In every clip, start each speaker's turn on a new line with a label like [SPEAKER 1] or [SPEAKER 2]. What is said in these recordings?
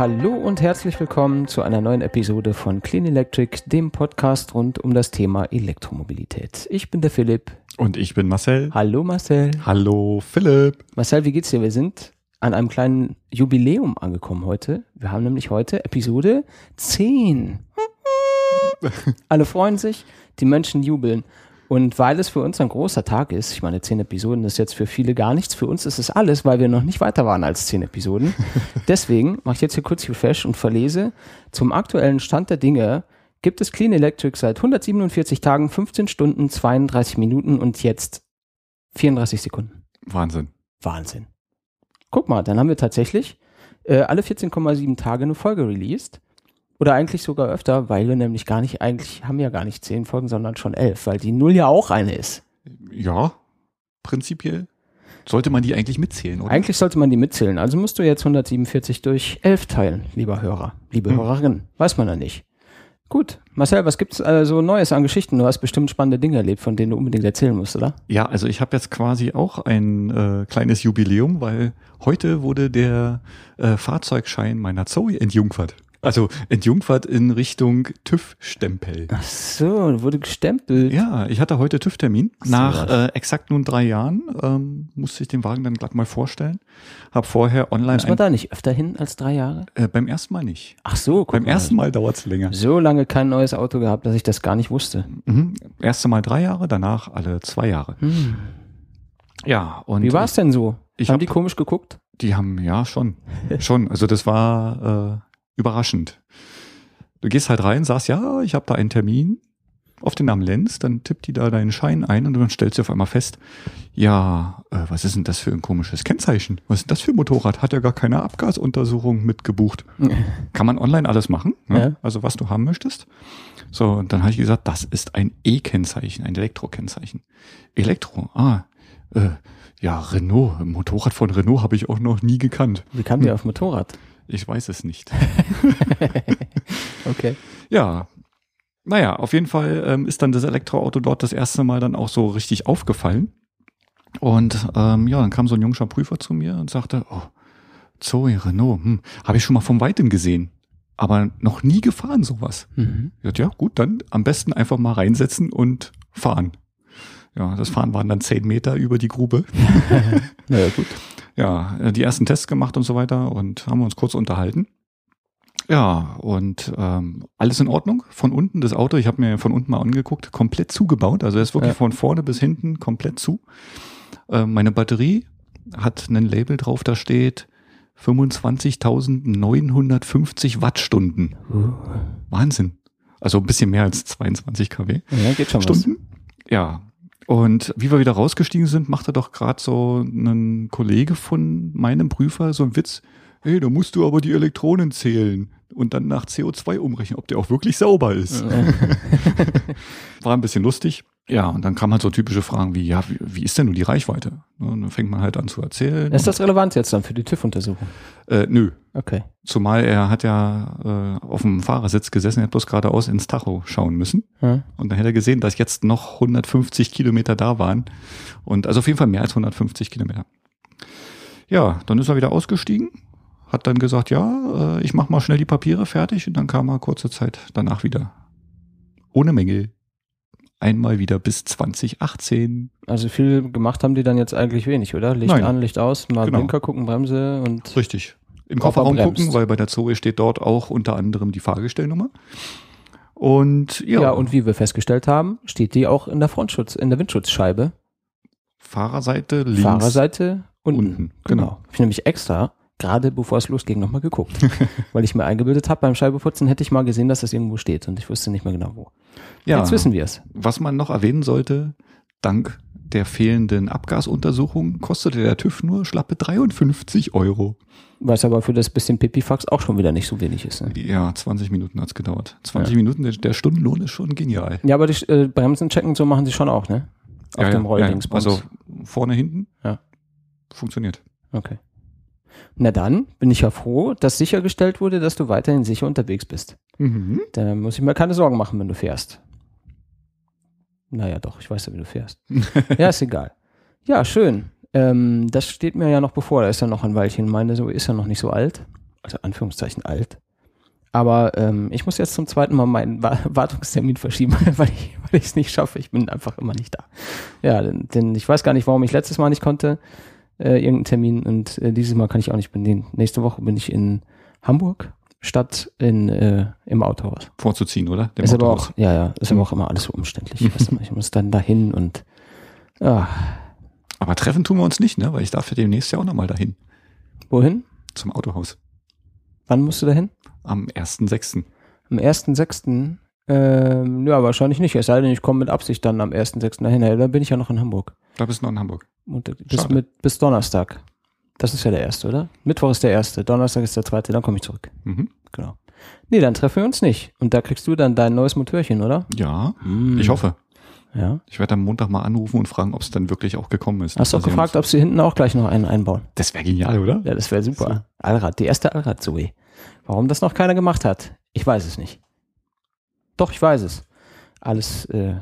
[SPEAKER 1] Hallo und herzlich willkommen zu einer neuen Episode von Clean Electric, dem Podcast rund um das Thema Elektromobilität. Ich bin der Philipp.
[SPEAKER 2] Und ich bin Marcel.
[SPEAKER 1] Hallo Marcel.
[SPEAKER 2] Hallo Philipp.
[SPEAKER 1] Marcel, wie geht's dir? Wir sind an einem kleinen Jubiläum angekommen heute. Wir haben nämlich heute Episode 10. Alle freuen sich, die Menschen jubeln. Und weil es für uns ein großer Tag ist, ich meine, zehn Episoden ist jetzt für viele gar nichts, für uns ist es alles, weil wir noch nicht weiter waren als zehn Episoden. Deswegen mache ich jetzt hier kurz Refresh und verlese, zum aktuellen Stand der Dinge gibt es Clean Electric seit 147 Tagen, 15 Stunden, 32 Minuten und jetzt 34 Sekunden.
[SPEAKER 2] Wahnsinn.
[SPEAKER 1] Wahnsinn. Guck mal, dann haben wir tatsächlich äh, alle 14,7 Tage eine Folge released. Oder eigentlich sogar öfter, weil wir nämlich gar nicht, eigentlich haben wir ja gar nicht zehn Folgen, sondern schon elf, weil die Null ja auch eine ist.
[SPEAKER 2] Ja, prinzipiell. Sollte man die eigentlich mitzählen, oder?
[SPEAKER 1] Eigentlich sollte man die mitzählen. Also musst du jetzt 147 durch elf teilen, lieber Hörer, liebe hm. Hörerin. Weiß man ja nicht. Gut. Marcel, was gibt's also Neues an Geschichten? Du hast bestimmt spannende Dinge erlebt, von denen du unbedingt erzählen musst, oder?
[SPEAKER 2] Ja, also ich habe jetzt quasi auch ein äh, kleines Jubiläum, weil heute wurde der äh, Fahrzeugschein meiner Zoe entjungfert. Also entjungfert in Richtung TÜV-Stempel.
[SPEAKER 1] Ach so, wurde gestempelt.
[SPEAKER 2] Ja, ich hatte heute TÜV-Termin. Nach äh, exakt nun drei Jahren ähm, musste ich den Wagen dann glatt mal vorstellen. Hab vorher online.
[SPEAKER 1] Muss man da nicht öfter hin als drei Jahre?
[SPEAKER 2] Äh, beim ersten Mal nicht.
[SPEAKER 1] Ach so,
[SPEAKER 2] guck Beim mal. ersten Mal dauert's länger.
[SPEAKER 1] So lange kein neues Auto gehabt, dass ich das gar nicht wusste.
[SPEAKER 2] Mhm. Erste Mal drei Jahre, danach alle zwei Jahre. Hm.
[SPEAKER 1] Ja, und. Wie war's denn so?
[SPEAKER 2] Ich haben hab, die komisch geguckt? Die haben, ja, schon. schon. Also das war. Äh, überraschend. Du gehst halt rein, sagst, ja, ich habe da einen Termin auf den Namen Lenz, dann tippt die da deinen Schein ein und dann stellst du auf einmal fest, ja, äh, was ist denn das für ein komisches Kennzeichen? Was ist das für ein Motorrad? Hat ja gar keine Abgasuntersuchung mitgebucht. Kann man online alles machen, ne? ja. also was du haben möchtest. So, und dann habe ich gesagt, das ist ein E-Kennzeichen, ein Elektro-Kennzeichen. Elektro, ah, äh, ja, Renault, Motorrad von Renault habe ich auch noch nie gekannt.
[SPEAKER 1] Wie kam hm. der auf Motorrad?
[SPEAKER 2] Ich weiß es nicht.
[SPEAKER 1] okay.
[SPEAKER 2] Ja. Naja, auf jeden Fall ähm, ist dann das Elektroauto dort das erste Mal dann auch so richtig aufgefallen. Und ähm, ja, dann kam so ein junger Prüfer zu mir und sagte, oh, Zoe, Renault, hm, habe ich schon mal vom Weitem gesehen, aber noch nie gefahren sowas. Mhm. Ich dachte, ja, gut, dann am besten einfach mal reinsetzen und fahren. Ja, das Fahren waren dann zehn Meter über die Grube.
[SPEAKER 1] naja, gut
[SPEAKER 2] ja, äh, die ersten Tests gemacht und so weiter und haben uns kurz unterhalten. Ja, und ähm, alles in Ordnung. Von unten das Auto, ich habe mir von unten mal angeguckt, komplett zugebaut. Also er ist wirklich ja. von vorne bis hinten komplett zu. Äh, meine Batterie hat ein Label drauf, da steht 25.950 Wattstunden. Uh. Wahnsinn. Also ein bisschen mehr als 22 kW.
[SPEAKER 1] Ja, geht schon
[SPEAKER 2] Stunden. Was. Ja, und wie wir wieder rausgestiegen sind, machte doch gerade so ein Kollege von meinem Prüfer so einen Witz. Hey, da musst du aber die Elektronen zählen und dann nach CO2 umrechnen, ob der auch wirklich sauber ist. War ein bisschen lustig. Ja, und dann kamen halt so typische Fragen wie, ja, wie, wie ist denn nun die Reichweite? Und dann fängt man halt an zu erzählen.
[SPEAKER 1] Ist das relevant jetzt dann für die TÜV-Untersuchung?
[SPEAKER 2] Äh, nö.
[SPEAKER 1] Okay.
[SPEAKER 2] Zumal er hat ja äh, auf dem Fahrersitz gesessen, er hat bloß geradeaus ins Tacho schauen müssen. Hm. Und dann hätte er gesehen, dass jetzt noch 150 Kilometer da waren. Und also auf jeden Fall mehr als 150 Kilometer. Ja, dann ist er wieder ausgestiegen, hat dann gesagt, ja, äh, ich mach mal schnell die Papiere fertig und dann kam er kurze Zeit danach wieder. Ohne Mängel einmal wieder bis 2018.
[SPEAKER 1] Also viel gemacht haben die dann jetzt eigentlich wenig, oder? Licht Nein. an, Licht aus, mal genau. Blinker gucken, Bremse und.
[SPEAKER 2] Richtig. Im Kofferraum gucken, weil bei der Zoe steht dort auch unter anderem die Fahrgestellnummer. Und ja.
[SPEAKER 1] Ja, und wie wir festgestellt haben, steht die auch in der Frontschutz, in der Windschutzscheibe.
[SPEAKER 2] Fahrerseite links.
[SPEAKER 1] Fahrerseite unten. unten. Genau. genau. Ich nämlich extra gerade bevor es losging, nochmal geguckt. weil ich mir eingebildet habe, beim Scheibeputzen hätte ich mal gesehen, dass das irgendwo steht und ich wusste nicht mehr genau wo. Ja, Jetzt wissen wir es.
[SPEAKER 2] Was man noch erwähnen sollte, dank der fehlenden Abgasuntersuchung kostete der TÜV nur schlappe 53 Euro.
[SPEAKER 1] Was aber für das bisschen Pipifax auch schon wieder nicht so wenig ist. Ne?
[SPEAKER 2] Ja, 20 Minuten hat's gedauert. 20 ja. Minuten, der, der, Stundenlohn ist schon genial.
[SPEAKER 1] Ja, aber die äh, Bremsen checken, so machen sie schon auch, ne?
[SPEAKER 2] Auf ja, dem Rolldingsbums. Ja, also vorne, hinten. Ja. Funktioniert.
[SPEAKER 1] Okay. Na dann bin ich ja froh, dass sichergestellt wurde, dass du weiterhin sicher unterwegs bist. Mhm. Da muss ich mir keine Sorgen machen, wenn du fährst. Naja, doch, ich weiß ja, wie du fährst. ja, ist egal. Ja, schön. Ähm, das steht mir ja noch bevor. Da ist ja noch ein Weilchen. Meine so ist ja noch nicht so alt. also Anführungszeichen alt. Aber ähm, ich muss jetzt zum zweiten Mal meinen Wa- Wartungstermin verschieben, weil ich weil ich es nicht schaffe. Ich bin einfach immer nicht da. Ja, denn, denn ich weiß gar nicht, warum ich letztes Mal nicht konnte, äh, irgendeinen Termin und äh, dieses Mal kann ich auch nicht. Bin den, nächste Woche bin ich in Hamburg statt in, äh, im Autohaus.
[SPEAKER 2] Vorzuziehen, oder? Dem
[SPEAKER 1] ist aber auch, ja, ja, ist aber auch immer alles so umständlich. weißt du, ich muss dann dahin und ah,
[SPEAKER 2] Aber treffen tun wir uns nicht, ne? Weil ich darf ja demnächst ja auch nochmal dahin.
[SPEAKER 1] wohin?
[SPEAKER 2] Zum Autohaus.
[SPEAKER 1] Wann musst du dahin?
[SPEAKER 2] Am 1.6.
[SPEAKER 1] Am 1.6. Ähm, ja, wahrscheinlich nicht. Es sei denn, ich komme mit Absicht dann am 1.6. dahin. Ja, dann bin ich ja noch in Hamburg.
[SPEAKER 2] Da bist du noch in Hamburg.
[SPEAKER 1] Und bis, mit, bis Donnerstag. Das ist ja der erste, oder? Mittwoch ist der erste, Donnerstag ist der zweite, dann komme ich zurück.
[SPEAKER 2] Mhm.
[SPEAKER 1] Genau. Nee, dann treffen wir uns nicht. Und da kriegst du dann dein neues Motörchen, oder?
[SPEAKER 2] Ja,
[SPEAKER 1] Hm.
[SPEAKER 2] ich hoffe.
[SPEAKER 1] Ja.
[SPEAKER 2] Ich werde am Montag mal anrufen und fragen, ob es dann wirklich auch gekommen ist.
[SPEAKER 1] Hast du auch gefragt, ob sie hinten auch gleich noch einen einbauen?
[SPEAKER 2] Das wäre genial, oder?
[SPEAKER 1] Ja, das wäre super. Allrad, die erste Allrad-Zoe. Warum das noch keiner gemacht hat? Ich weiß es nicht. Doch, ich weiß es. Alles, äh,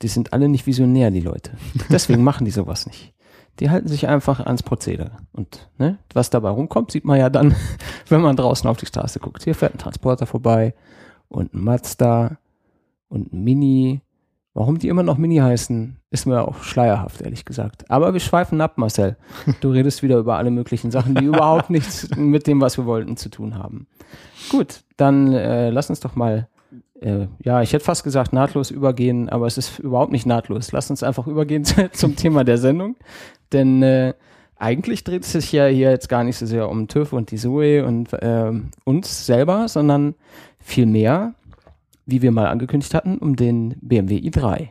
[SPEAKER 1] die sind alle nicht visionär, die Leute. Deswegen machen die sowas nicht. Die halten sich einfach ans Prozedere. Und ne, was dabei rumkommt, sieht man ja dann, wenn man draußen auf die Straße guckt. Hier fährt ein Transporter vorbei und ein Mazda und ein Mini. Warum die immer noch Mini heißen, ist mir auch schleierhaft, ehrlich gesagt. Aber wir schweifen ab, Marcel. Du redest wieder über alle möglichen Sachen, die überhaupt nichts mit dem, was wir wollten, zu tun haben. Gut, dann äh, lass uns doch mal, äh, ja, ich hätte fast gesagt nahtlos übergehen, aber es ist überhaupt nicht nahtlos. Lass uns einfach übergehen zum Thema der Sendung. Denn äh, eigentlich dreht es sich ja hier jetzt gar nicht so sehr um TÜV und die Zoe und ähm, uns selber, sondern vielmehr, wie wir mal angekündigt hatten, um den BMW i3.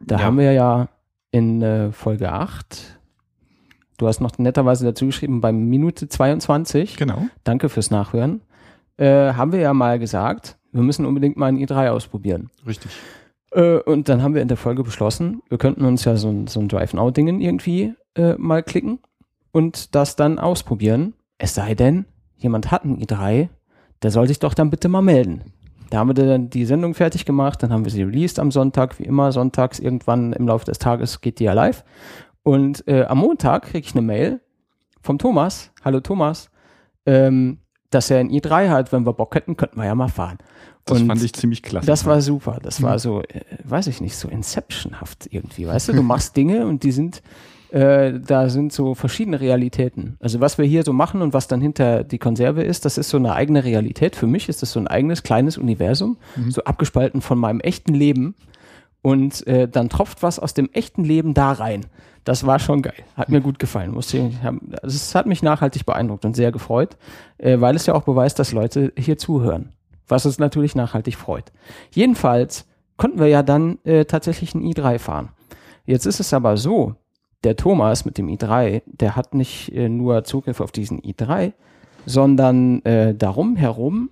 [SPEAKER 1] Da
[SPEAKER 2] Ja.
[SPEAKER 1] haben wir ja in äh, Folge 8, du hast noch netterweise dazu geschrieben, bei Minute 22,
[SPEAKER 2] Genau.
[SPEAKER 1] danke fürs Nachhören, äh, haben wir ja mal gesagt, wir müssen unbedingt mal ein i3 ausprobieren.
[SPEAKER 2] Richtig.
[SPEAKER 1] Äh, und dann haben wir in der Folge beschlossen, wir könnten uns ja so ein, so ein Drive-Now-Dingen irgendwie äh, mal klicken und das dann ausprobieren. Es sei denn, jemand hat ein i3, der soll sich doch dann bitte mal melden. Da haben wir dann die Sendung fertig gemacht, dann haben wir sie released am Sonntag, wie immer, sonntags irgendwann im Laufe des Tages geht die ja live. Und äh, am Montag kriege ich eine Mail vom Thomas, hallo Thomas, ähm, dass er ein i3 hat, wenn wir Bock hätten, könnten wir ja mal fahren.
[SPEAKER 2] Das
[SPEAKER 1] Und
[SPEAKER 2] fand ich ziemlich klasse.
[SPEAKER 1] das war super. Das war so, äh, weiß ich nicht, so Inceptionhaft irgendwie. Weißt du, du machst Dinge und die sind, äh, da sind so verschiedene Realitäten. Also was wir hier so machen und was dann hinter die Konserve ist, das ist so eine eigene Realität. Für mich ist das so ein eigenes kleines Universum, so abgespalten von meinem echten Leben. Und äh, dann tropft was aus dem echten Leben da rein. Das war schon geil. Hat mir gut gefallen. Musste ich, hab, also es hat mich nachhaltig beeindruckt und sehr gefreut, äh, weil es ja auch beweist, dass Leute hier zuhören. Was uns natürlich nachhaltig freut. Jedenfalls konnten wir ja dann äh, tatsächlich ein i3 fahren. Jetzt ist es aber so, der Thomas mit dem i3, der hat nicht äh, nur Zugriff auf diesen i3, sondern äh, darum herum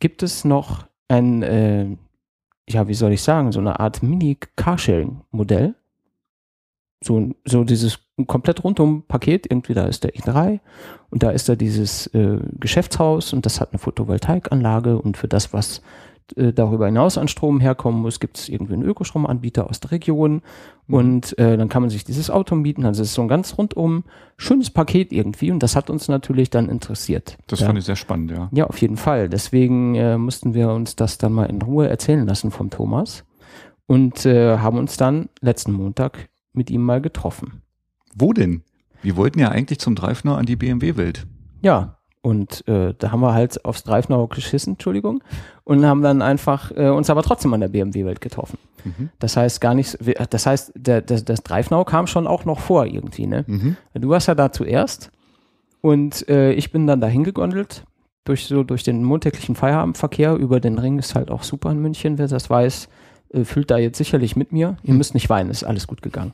[SPEAKER 1] gibt es noch ein, äh, ja, wie soll ich sagen, so eine Art Mini-Carsharing-Modell. So, so dieses komplett rundum Paket, irgendwie da ist der i3 und da ist da dieses äh, Geschäftshaus und das hat eine Photovoltaikanlage und für das, was äh, darüber hinaus an Strom herkommen muss, gibt es irgendwie einen Ökostromanbieter aus der Region und äh, dann kann man sich dieses Auto mieten. Also es ist so ein ganz rundum schönes Paket irgendwie und das hat uns natürlich dann interessiert.
[SPEAKER 2] Das
[SPEAKER 1] ja.
[SPEAKER 2] fand ich sehr spannend, ja.
[SPEAKER 1] Ja, auf jeden Fall. Deswegen äh, mussten wir uns das dann mal in Ruhe erzählen lassen vom Thomas und äh, haben uns dann letzten Montag mit ihm mal getroffen.
[SPEAKER 2] Wo denn? Wir wollten ja eigentlich zum Dreifner an die BMW-Welt.
[SPEAKER 1] Ja, und äh, da haben wir halt aufs Dreifnau geschissen, Entschuldigung, und haben dann einfach äh, uns aber trotzdem an der BMW-Welt getroffen.
[SPEAKER 2] Mhm.
[SPEAKER 1] Das heißt gar nicht, das heißt, der, der, das Dreifnau kam schon auch noch vor irgendwie, ne?
[SPEAKER 2] Mhm.
[SPEAKER 1] Du warst ja da zuerst und äh, ich bin dann dahin gegondelt durch so durch den montäglichen Feierabendverkehr über den Ring ist halt auch super in München. Wer das weiß, äh, fühlt da jetzt sicherlich mit mir. Ihr müsst nicht weinen, ist alles gut gegangen.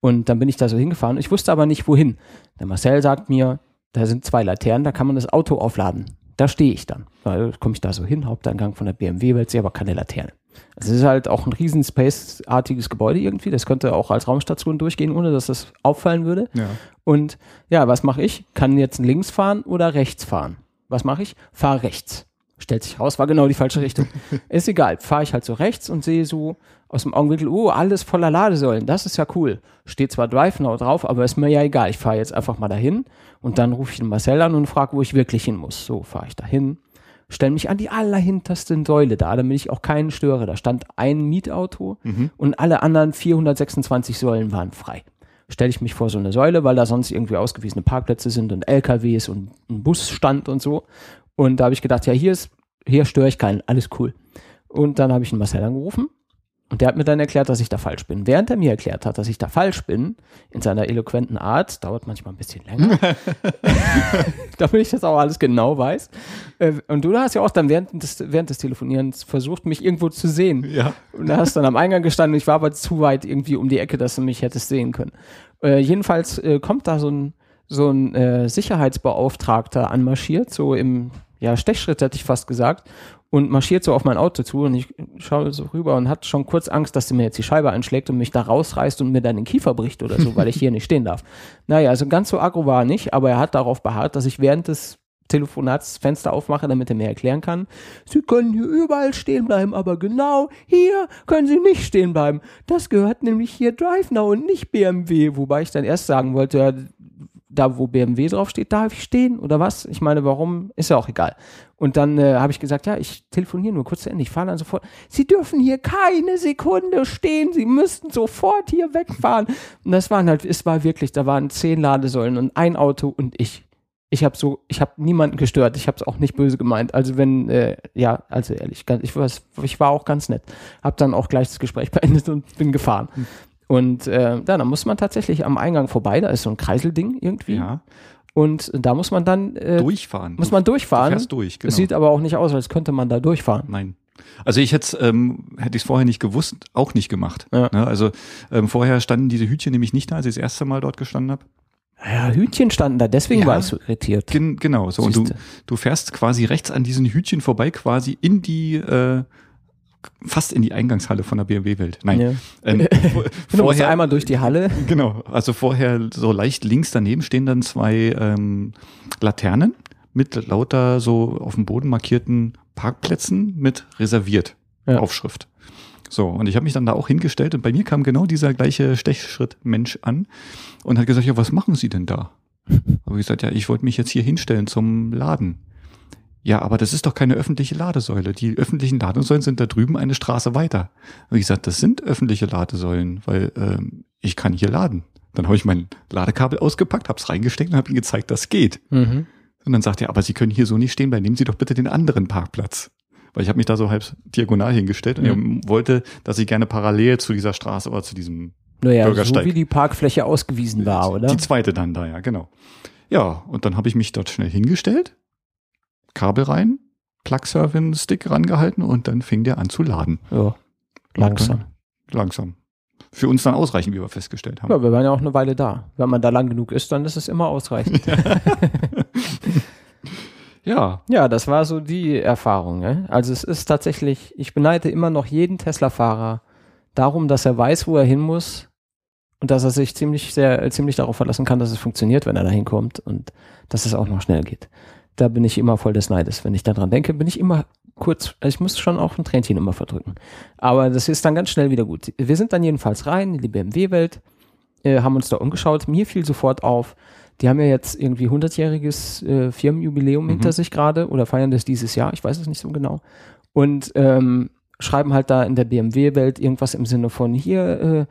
[SPEAKER 1] Und dann bin ich da so hingefahren. Ich wusste aber nicht wohin. Der Marcel sagt mir, da sind zwei Laternen, da kann man das Auto aufladen. Da stehe ich dann. Da komme ich da so hin, Haupteingang von der BMW-Welt, sehe aber keine Laterne. Also es ist halt auch ein riesen Space-artiges Gebäude irgendwie. Das könnte auch als Raumstation durchgehen, ohne dass das auffallen würde.
[SPEAKER 2] Ja.
[SPEAKER 1] Und ja, was mache ich? Kann jetzt links fahren oder rechts fahren? Was mache ich? Fahr rechts. Stellt sich raus, war genau die falsche Richtung. ist egal, fahre ich halt so rechts und sehe so aus dem Augenwinkel, oh, alles voller Ladesäulen, das ist ja cool. Steht zwar Drive Now drauf, aber ist mir ja egal. Ich fahre jetzt einfach mal dahin und dann rufe ich den Marcel an und frage, wo ich wirklich hin muss. So fahre ich dahin, stelle mich an die allerhinterste Säule da, damit ich auch keinen störe. Da stand ein Mietauto
[SPEAKER 2] Mhm.
[SPEAKER 1] und alle anderen 426 Säulen waren frei. Stelle ich mich vor so eine Säule, weil da sonst irgendwie ausgewiesene Parkplätze sind und LKWs und ein Busstand und so. Und da habe ich gedacht, ja, hier ist, hier störe ich keinen, alles cool. Und dann habe ich einen Marcel angerufen und der hat mir dann erklärt, dass ich da falsch bin. Während er mir erklärt hat, dass ich da falsch bin, in seiner eloquenten Art, dauert manchmal ein bisschen länger, damit ich das auch alles genau weiß. Äh, Und du hast ja auch dann während des, während des Telefonierens versucht, mich irgendwo zu sehen.
[SPEAKER 2] Ja.
[SPEAKER 1] Und da hast dann am Eingang gestanden und ich war aber zu weit irgendwie um die Ecke, dass du mich hättest sehen können. Äh, jedenfalls äh, kommt da so ein, so ein äh, Sicherheitsbeauftragter anmarschiert, so im ja, Stechschritt hätte ich fast gesagt, und marschiert so auf mein Auto zu und ich schaue so rüber und hat schon kurz Angst, dass der mir jetzt die Scheibe einschlägt und mich da rausreißt und mir dann den Kiefer bricht oder so, weil ich hier nicht stehen darf. Naja, also ganz so aggro war er nicht, aber er hat darauf beharrt, dass ich während des Telefonats Fenster aufmache, damit er mir erklären kann, Sie können hier überall stehen bleiben, aber genau hier können Sie nicht stehen bleiben. Das gehört nämlich hier Drive Now und nicht BMW. Wobei ich dann erst sagen wollte, ja, da wo BMW draufsteht, darf ich stehen oder was? Ich meine, warum? Ist ja auch egal. Und dann äh, habe ich gesagt, ja, ich telefoniere nur kurz zu Ende. Ich fahre dann sofort. Sie dürfen hier keine Sekunde stehen. Sie müssten sofort hier wegfahren. Und das waren halt, es war wirklich, da waren zehn Ladesäulen und ein Auto und ich. Ich habe so, ich habe niemanden gestört. Ich habe es auch nicht böse gemeint. Also wenn, äh, ja, also ehrlich, ich, war, ich war auch ganz nett. Habe dann auch gleich das Gespräch beendet und bin gefahren. Und äh, ja, da muss man tatsächlich am Eingang vorbei. Da ist so ein Kreiselding irgendwie.
[SPEAKER 2] Ja.
[SPEAKER 1] Und da muss man dann äh,
[SPEAKER 2] Durchfahren.
[SPEAKER 1] muss man
[SPEAKER 2] Du
[SPEAKER 1] durchfahren.
[SPEAKER 2] fährst durch, genau.
[SPEAKER 1] Es sieht aber auch nicht aus, als könnte man da durchfahren.
[SPEAKER 2] Nein. Also ich hätte ähm, hätte ich es vorher nicht gewusst, auch nicht gemacht.
[SPEAKER 1] Ja.
[SPEAKER 2] Ne? Also ähm, vorher standen diese Hütchen nämlich nicht da, als ich das erste Mal dort gestanden habe.
[SPEAKER 1] Ja, Hütchen standen da, deswegen
[SPEAKER 2] Ja.
[SPEAKER 1] war ich so irritiert.
[SPEAKER 2] Gen genau, so. Und du,
[SPEAKER 1] Siehste.
[SPEAKER 2] du fährst quasi rechts an diesen Hütchen vorbei, quasi in die, äh, fast in die Eingangshalle von der BMW-Welt. Nein.
[SPEAKER 1] Ja.
[SPEAKER 2] Ähm, vor-
[SPEAKER 1] Du musst einmal durch die Halle.
[SPEAKER 2] Genau, also vorher so leicht links daneben stehen dann zwei ähm, Laternen mit lauter so auf dem Boden markierten Parkplätzen mit reserviert
[SPEAKER 1] Ja.
[SPEAKER 2] Aufschrift. So, und ich habe mich dann da auch hingestellt und bei mir kam genau dieser gleiche Stechschritt-Mensch an und hat gesagt, ja, was machen Sie denn da? Habe ich gesagt, ja, ich wollte mich jetzt hier hinstellen zum Laden. Ja, aber das ist doch keine öffentliche Ladesäule. Die öffentlichen Ladesäulen sind da drüben eine Straße weiter. Habe ich gesagt, das sind öffentliche Ladesäulen, weil ähm, ich kann hier laden. Dann habe ich mein Ladekabel ausgepackt, habe es reingesteckt und habe ihm gezeigt, das geht.
[SPEAKER 1] Mhm.
[SPEAKER 2] Und dann sagt er, aber Sie können hier so nicht stehen bleiben. Nehmen Sie doch bitte den anderen Parkplatz. Weil ich habe mich da so halb diagonal hingestellt und
[SPEAKER 1] Mhm.
[SPEAKER 2] er wollte, dass ich gerne parallel zu dieser Straße oder zu diesem
[SPEAKER 1] Naja, so
[SPEAKER 2] Bürgersteig.
[SPEAKER 1] wie die Parkfläche ausgewiesen war, oder?
[SPEAKER 2] die zweite dann da, ja, genau. Ja, und dann habe ich mich dort schnell hingestellt, Kabel rein, Plug-Servin-Stick rangehalten und dann fing der an zu laden.
[SPEAKER 1] Ja, langsam.
[SPEAKER 2] Langsam. Für uns dann ausreichend, wie wir festgestellt haben.
[SPEAKER 1] Ja, wir waren ja auch eine Weile da. Wenn man da lang genug ist, dann ist es immer ausreichend.
[SPEAKER 2] Ja,
[SPEAKER 1] Ja, das war so die Erfahrung. Ne? Also es ist tatsächlich, ich beneide immer noch jeden Tesla-Fahrer darum, dass er weiß, wo er hin muss und dass er sich ziemlich sehr, ziemlich darauf verlassen kann, dass es funktioniert, wenn er da hinkommt und dass es auch noch schnell geht. Da bin ich immer voll des Neides. Wenn ich daran denke, bin ich immer kurz, also ich muss schon auch ein Tränchen immer verdrücken. Aber das ist dann ganz schnell wieder gut. Wir sind dann jedenfalls rein in die BMW-Welt, äh, haben uns da umgeschaut. Mir fiel sofort auf, die haben ja jetzt irgendwie 100-jähriges äh, Firmenjubiläum
[SPEAKER 2] Mhm.
[SPEAKER 1] hinter sich gerade oder feiern das dieses Jahr, ich weiß es nicht so genau. Und ähm, schreiben halt da in der BMW-Welt irgendwas im Sinne von hier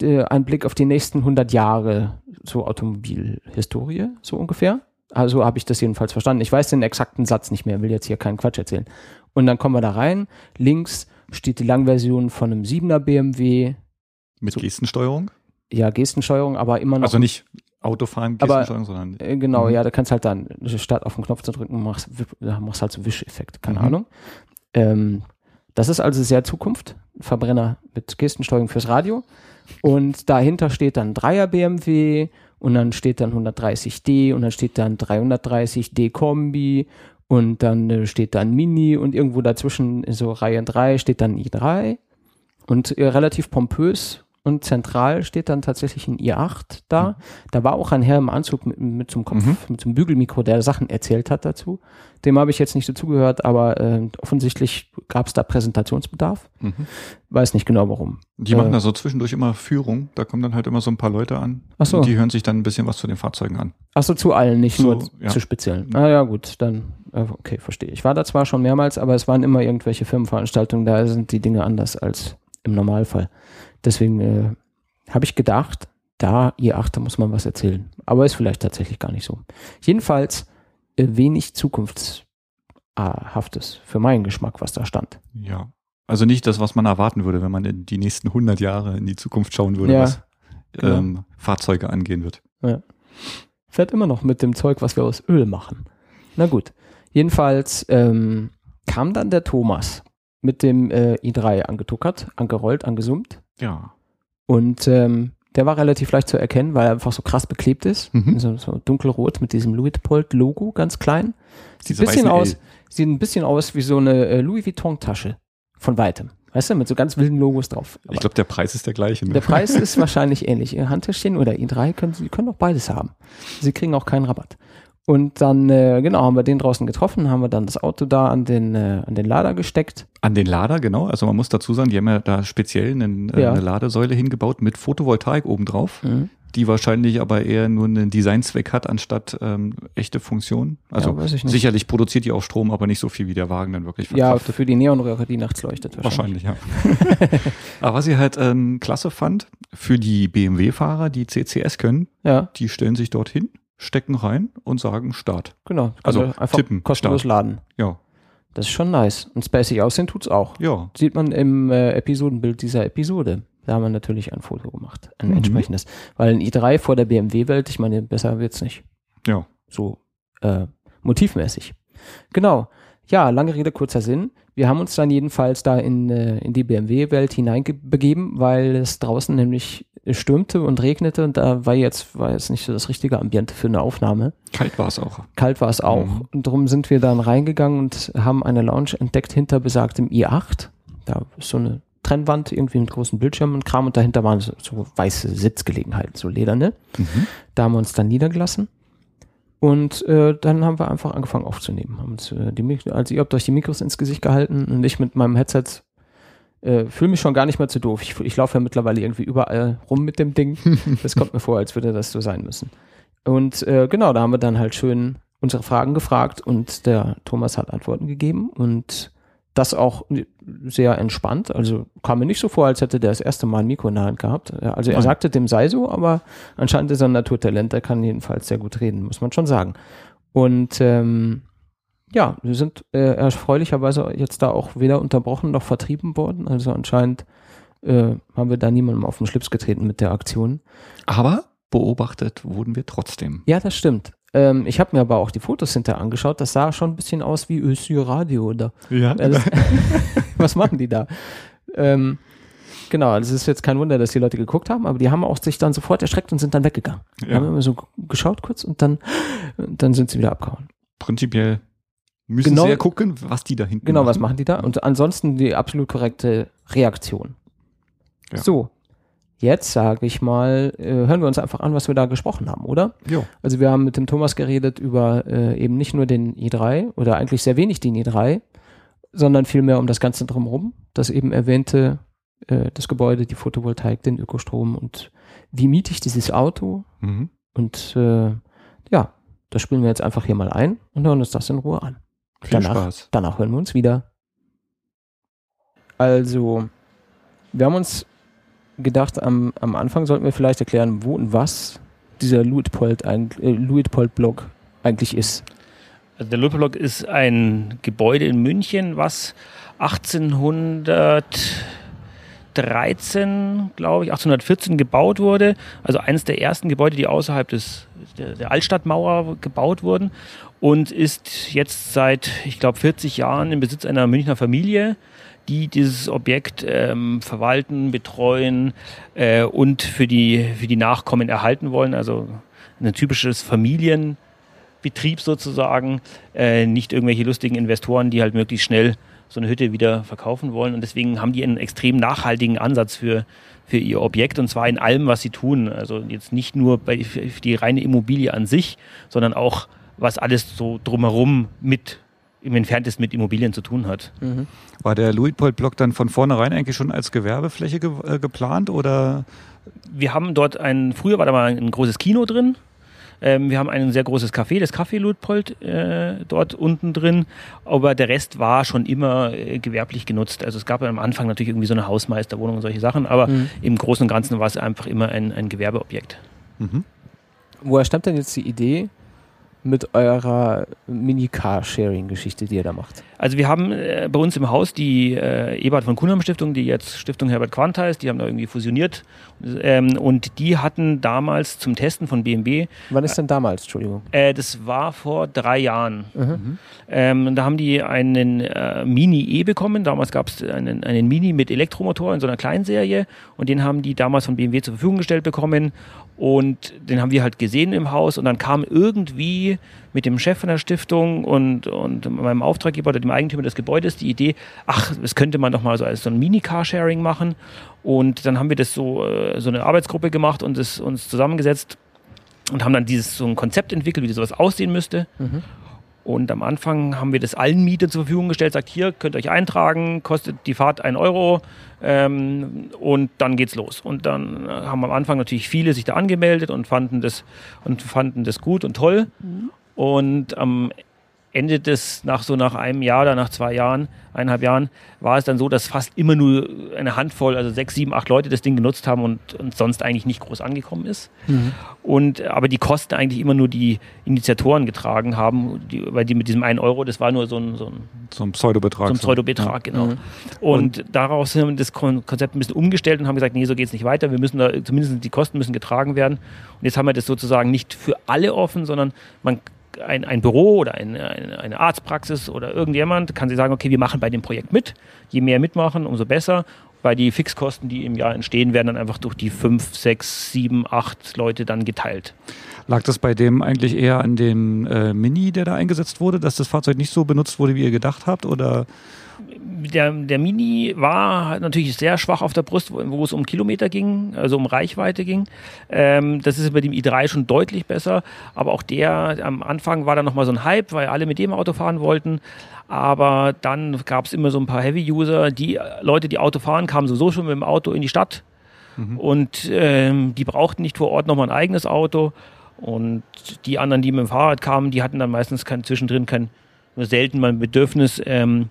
[SPEAKER 1] äh, ein Blick auf die nächsten 100 Jahre so Automobilhistorie, so ungefähr. Also habe ich das jedenfalls verstanden. Ich weiß den exakten Satz nicht mehr, will jetzt hier keinen Quatsch erzählen. Und dann kommen wir da rein. Links steht die Langversion von einem 7er BMW.
[SPEAKER 2] mit
[SPEAKER 1] So.
[SPEAKER 2] Gestensteuerung.
[SPEAKER 1] Ja, Gestensteuerung, aber immer noch
[SPEAKER 2] Also nicht Autofahren,
[SPEAKER 1] Aber-
[SPEAKER 2] Gestensteuerung, sondern
[SPEAKER 1] Äh, Genau,
[SPEAKER 2] Mhm.
[SPEAKER 1] ja, da kannst halt dann, statt auf den Knopf zu drücken, machst, machst halt so Wischeffekt, keine
[SPEAKER 2] Mhm.
[SPEAKER 1] Ahnung. Ähm, das ist also sehr Zukunft. Verbrenner mit Gestensteuerung fürs Radio. Und dahinter steht dann 3er BMW und dann steht dann 130D und dann steht dann 330D Kombi und dann äh, steht dann Mini und irgendwo dazwischen so Reihe 3 steht dann i3 und äh, relativ pompös und zentral steht dann tatsächlich ein i8 da. Mhm. Da war auch ein Herr im Anzug mit, mit so einem Kopf, mhm. mit so einem Bügelmikro, der Sachen erzählt hat dazu. Dem habe ich jetzt nicht dazugehört, aber äh, offensichtlich gab es da Präsentationsbedarf. Mhm. Weiß nicht genau warum.
[SPEAKER 2] Die machen äh, da so zwischendurch immer Führung. Da kommen dann halt immer so ein paar Leute an.
[SPEAKER 1] Ach so.
[SPEAKER 2] Und die hören sich dann ein bisschen was zu den Fahrzeugen an.
[SPEAKER 1] Ach so, zu allen, nicht so, nur ja. zu speziellen. Ah ja, gut, dann äh, okay, verstehe. Ich war da zwar schon mehrmals, aber es waren immer irgendwelche Firmenveranstaltungen, da sind die Dinge anders als im Normalfall. Deswegen äh, habe ich gedacht, da ihr Achter muss man was erzählen. Aber ist vielleicht tatsächlich gar nicht so. Jedenfalls äh, wenig Zukunftshaftes für meinen Geschmack, was da stand.
[SPEAKER 2] Ja. Also nicht das, was man erwarten würde, wenn man in die nächsten 100 Jahre in die Zukunft schauen würde, ja, was genau. ähm, Fahrzeuge angehen wird.
[SPEAKER 1] Ja. Fährt immer noch mit dem Zeug, was wir aus Öl machen. Na gut. Jedenfalls ähm, kam dann der Thomas mit dem äh, i3 angetuckert, angerollt, angesummt.
[SPEAKER 2] Ja.
[SPEAKER 1] Und ähm, der war relativ leicht zu erkennen, weil er einfach so krass beklebt ist. Mhm. So, so, dunkelrot mit diesem Luitpold-Logo, ganz klein. Sieht, ein bisschen aus, sieht ein bisschen aus wie so eine äh, Louis Vuitton-Tasche von weitem. Weißt du, mit so ganz wilden Logos drauf.
[SPEAKER 2] Aber ich glaube, der Preis ist der gleiche.
[SPEAKER 1] Ne? Der Preis ist wahrscheinlich ähnlich. Ihr Handtäschchen oder i3 können Sie können auch beides haben. Sie kriegen auch keinen Rabatt. Und dann, äh, genau, haben wir den draußen getroffen, haben wir dann das Auto da an den, äh, an den Lader gesteckt.
[SPEAKER 2] An den Lader, genau. Also man muss dazu sagen, die haben ja da speziell einen, äh, ja. eine Ladesäule hingebaut mit Photovoltaik obendrauf, mhm. die wahrscheinlich aber eher nur einen Designzweck hat, anstatt ähm, echte Funktion. Also ja, sicherlich produziert die auch Strom, aber nicht so viel, wie der Wagen dann wirklich
[SPEAKER 1] verkauft. Ja, für die Neonröhre, die nachts leuchtet
[SPEAKER 2] wahrscheinlich. Wahrscheinlich, ja. aber was ich halt ähm, klasse fand, für die BMW-Fahrer, die CCS können, ja. die stellen sich dorthin stecken rein und sagen Start.
[SPEAKER 1] Genau.
[SPEAKER 2] Also einfach tippen,
[SPEAKER 1] kostenlos Start. laden.
[SPEAKER 2] Ja.
[SPEAKER 1] Das ist schon nice. Und spacig aussehen tut's auch.
[SPEAKER 2] Ja.
[SPEAKER 1] Sieht man im äh, Episodenbild dieser Episode. Da haben wir natürlich ein Foto gemacht. Ein mhm. entsprechendes. Weil ein i3 vor der BMW-Welt, ich meine, besser wird's nicht.
[SPEAKER 2] Ja.
[SPEAKER 1] So äh, motivmäßig. Genau. Ja, lange Rede, kurzer Sinn. Wir haben uns dann jedenfalls da in, äh, in die BMW-Welt hineinbegeben, weil es draußen nämlich stürmte und regnete und da war jetzt, war jetzt nicht so das richtige Ambiente für eine Aufnahme.
[SPEAKER 2] Kalt war es auch.
[SPEAKER 1] Kalt war es auch. Mhm. Und darum sind wir dann reingegangen und haben eine Lounge entdeckt hinter besagtem i8. Da ist so eine Trennwand irgendwie mit großen Bildschirmen und Kram und dahinter waren so, so weiße Sitzgelegenheiten, so lederne. Mhm. Da haben wir uns dann niedergelassen. Und äh, dann haben wir einfach angefangen aufzunehmen. Haben uns, äh, die, also ihr habt euch die Mikros ins Gesicht gehalten und ich mit meinem Headset äh, fühle mich schon gar nicht mehr zu doof. Ich, ich laufe ja mittlerweile irgendwie überall rum mit dem Ding. Das kommt mir vor, als würde das so sein müssen. Und äh, genau, da haben wir dann halt schön unsere Fragen gefragt und der Thomas hat Antworten gegeben und das auch sehr entspannt. Also kam mir nicht so vor, als hätte der das erste Mal ein Mikro in der Hand gehabt. Also er Nein. sagte, dem sei so, aber anscheinend ist er ein Naturtalent. Er kann jedenfalls sehr gut reden, muss man schon sagen. Und ähm, ja, wir sind äh, erfreulicherweise jetzt da auch weder unterbrochen noch vertrieben worden. Also anscheinend äh, haben wir da niemandem auf den Schlips getreten mit der Aktion.
[SPEAKER 2] Aber beobachtet wurden wir trotzdem.
[SPEAKER 1] Ja, das stimmt. Ähm, ich habe mir aber auch die Fotos hinterher angeschaut. Das sah schon ein bisschen aus wie Ösür Radio, oder?
[SPEAKER 2] Ja.
[SPEAKER 1] Also, was machen die da? Ähm, genau, also es ist jetzt kein Wunder, dass die Leute geguckt haben, aber die haben auch sich dann sofort erschreckt und sind dann weggegangen. Ja. Die haben immer so geschaut kurz und dann, dann sind sie wieder abgehauen.
[SPEAKER 2] Prinzipiell müssen genau, sie ja gucken, was die da hinten
[SPEAKER 1] Genau, machen. was machen die da? Und ansonsten die absolut korrekte Reaktion. Ja. So, jetzt sage ich mal, äh, hören wir uns einfach an, was wir da gesprochen haben, oder?
[SPEAKER 2] Ja.
[SPEAKER 1] Also wir haben mit dem Thomas geredet über äh, eben nicht nur den i3 oder eigentlich sehr wenig den i3, sondern vielmehr um das Ganze drumherum, das eben erwähnte, äh, das Gebäude, die Photovoltaik, den Ökostrom und wie miete ich dieses Auto? Mhm. Und äh, ja, das spielen wir jetzt einfach hier mal ein und hören uns das in Ruhe an.
[SPEAKER 2] Viel
[SPEAKER 1] danach,
[SPEAKER 2] Spaß.
[SPEAKER 1] Danach hören wir uns wieder. Also, wir haben uns gedacht, am, am Anfang sollten wir vielleicht erklären, wo und was dieser äh, Luitpold Block eigentlich ist.
[SPEAKER 3] Also der Luitpold Block ist ein Gebäude in München, was 1813, glaube ich, 1814 gebaut wurde. Also eines der ersten Gebäude, die außerhalb des, der, der Altstadtmauer gebaut wurden und ist jetzt seit, ich glaube, 40 Jahren im Besitz einer Münchner Familie, die dieses Objekt ähm, verwalten, betreuen äh, und für die, für die Nachkommen erhalten wollen. Also ein typisches Familienbetrieb sozusagen, äh, nicht irgendwelche lustigen Investoren, die halt möglichst schnell so eine Hütte wieder verkaufen wollen. Und deswegen haben die einen extrem nachhaltigen Ansatz für, für ihr Objekt und zwar in allem, was sie tun. Also jetzt nicht nur bei die reine Immobilie an sich, sondern auch was alles so drumherum mit im entferntesten mit Immobilien zu tun hat. Mhm.
[SPEAKER 2] War der Luitpold-Block dann von vornherein eigentlich schon als Gewerbefläche ge äh, geplant oder?
[SPEAKER 3] Wir haben dort ein, früher war da mal ein großes Kino drin. Ähm, wir haben ein sehr großes Café, das Café Luitpold, äh, dort unten drin. Aber der Rest war schon immer äh, gewerblich genutzt. Also es gab am Anfang natürlich irgendwie so eine Hausmeisterwohnung und solche Sachen, aber mhm. im Großen und Ganzen war es einfach immer ein, ein Gewerbeobjekt.
[SPEAKER 1] Mhm. Woher stammt denn jetzt die Idee, mit eurer Mini-Car-Sharing-Geschichte, die ihr da macht?
[SPEAKER 3] Also wir haben äh, bei uns im Haus die äh, Ebert von Kuhnam Stiftung, die jetzt Stiftung Herbert Quant heißt, die haben da irgendwie fusioniert ähm, und die hatten damals zum Testen von BMW.
[SPEAKER 1] Wann ist denn damals, Entschuldigung?
[SPEAKER 3] Äh, das war vor drei Jahren. Mhm. Ähm, da haben die einen äh, Mini-E bekommen, damals gab es einen, einen Mini mit Elektromotor in so einer Kleinserie und den haben die damals von BMW zur Verfügung gestellt bekommen und den haben wir halt gesehen im Haus und dann kam irgendwie mit dem Chef von der Stiftung und, und meinem Auftraggeber oder dem Eigentümer des Gebäudes die Idee, ach, das könnte man doch mal so als so ein Mini-Carsharing machen. Und dann haben wir das so, äh, so eine Arbeitsgruppe gemacht und das, uns zusammengesetzt und haben dann dieses so ein Konzept entwickelt, wie sowas aussehen müsste. Mhm. Und am Anfang haben wir das allen Mietern zur Verfügung gestellt, sagt, hier könnt ihr euch eintragen, kostet die Fahrt ein Euro ähm, und dann geht's los. Und dann haben am Anfang natürlich viele sich da angemeldet und fanden das, und fanden das gut und toll. Mhm. Und am Ende des, nach so nach einem Jahr oder nach zwei Jahren, eineinhalb Jahren, war es dann so, dass fast immer nur eine Handvoll, also sechs, sieben, acht Leute das Ding genutzt haben und, und sonst eigentlich nicht groß angekommen ist. Mhm. Und aber die Kosten eigentlich immer nur die Initiatoren getragen haben, die, weil die mit diesem einen Euro, das war nur so ein, so ein,
[SPEAKER 2] so ein Pseudobetrag.
[SPEAKER 3] So ein Pseudobetrag, ja. genau. Mhm. Und, und, daraus haben wir das Konzept ein bisschen umgestellt und haben gesagt, nee, so geht es nicht weiter. Wir müssen da, zumindest die Kosten müssen getragen werden. Und jetzt haben wir das sozusagen nicht für alle offen, sondern man ein, ein Büro oder ein, eine, eine Arztpraxis oder irgendjemand kann sie sagen, okay, wir machen bei dem Projekt mit. Je mehr mitmachen, umso besser. Weil die Fixkosten, die im Jahr entstehen, werden dann einfach durch die fünf, sechs, sieben, acht Leute dann geteilt.
[SPEAKER 2] Lag das bei dem eigentlich eher an dem äh, Mini, der da eingesetzt wurde, dass das Fahrzeug nicht so benutzt wurde, wie ihr gedacht habt? Oder
[SPEAKER 3] der, der Mini war natürlich sehr schwach auf der Brust, wo, wo es um Kilometer ging, also um Reichweite ging. Ähm, das ist bei dem i3 schon deutlich besser, aber auch der am Anfang war da nochmal so ein Hype, weil alle mit dem Auto fahren wollten. Aber dann gab es immer so ein paar Heavy-User, die Leute, die Auto fahren, kamen sowieso schon mit dem Auto in die Stadt mhm. und ähm, die brauchten nicht vor Ort nochmal ein eigenes Auto. Und die anderen, die mit dem Fahrrad kamen, die hatten dann meistens kein, zwischendrin kein, nur selten mal ein Bedürfnis, ähm,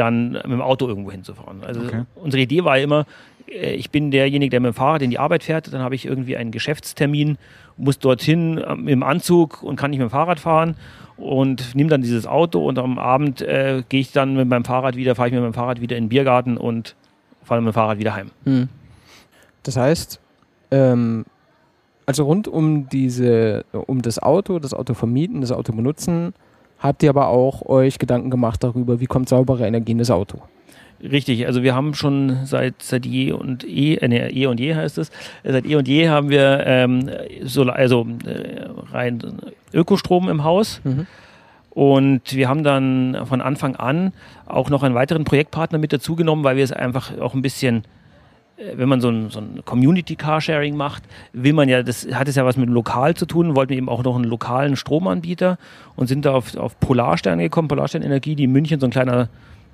[SPEAKER 3] dann mit dem Auto irgendwo hinzufahren. Also okay. unsere Idee war immer, äh, ich bin derjenige, der mit dem Fahrrad in die Arbeit fährt, dann habe ich irgendwie einen Geschäftstermin, muss dorthin ähm, im Anzug und kann nicht mit dem Fahrrad fahren und nehme dann dieses Auto und am Abend äh, gehe ich dann mit meinem Fahrrad wieder, fahre ich mit meinem Fahrrad wieder in den Biergarten und fahre mit dem Fahrrad wieder heim. Hm.
[SPEAKER 1] Das heißt, ähm, also rund um diese, um das Auto, das Auto vermieten, das Auto benutzen, habt ihr aber auch euch Gedanken gemacht darüber, wie kommt saubere Energie in das Auto?
[SPEAKER 3] Richtig, also wir haben schon seit, seit je und eh, äh, nee, eh und je heißt es, seit eh und je haben wir ähm, so, also äh, rein Ökostrom im Haus. Mhm. Und wir haben dann von Anfang an auch noch einen weiteren Projektpartner mit dazugenommen, weil wir es einfach auch ein bisschen wenn man so ein, so ein Community Carsharing macht, will man ja, das hat es ja was mit lokal zu tun, wollten wir eben auch noch einen lokalen Stromanbieter und sind da auf, auf Polarstern gekommen, Polarstern Energie, die in München so ein kleiner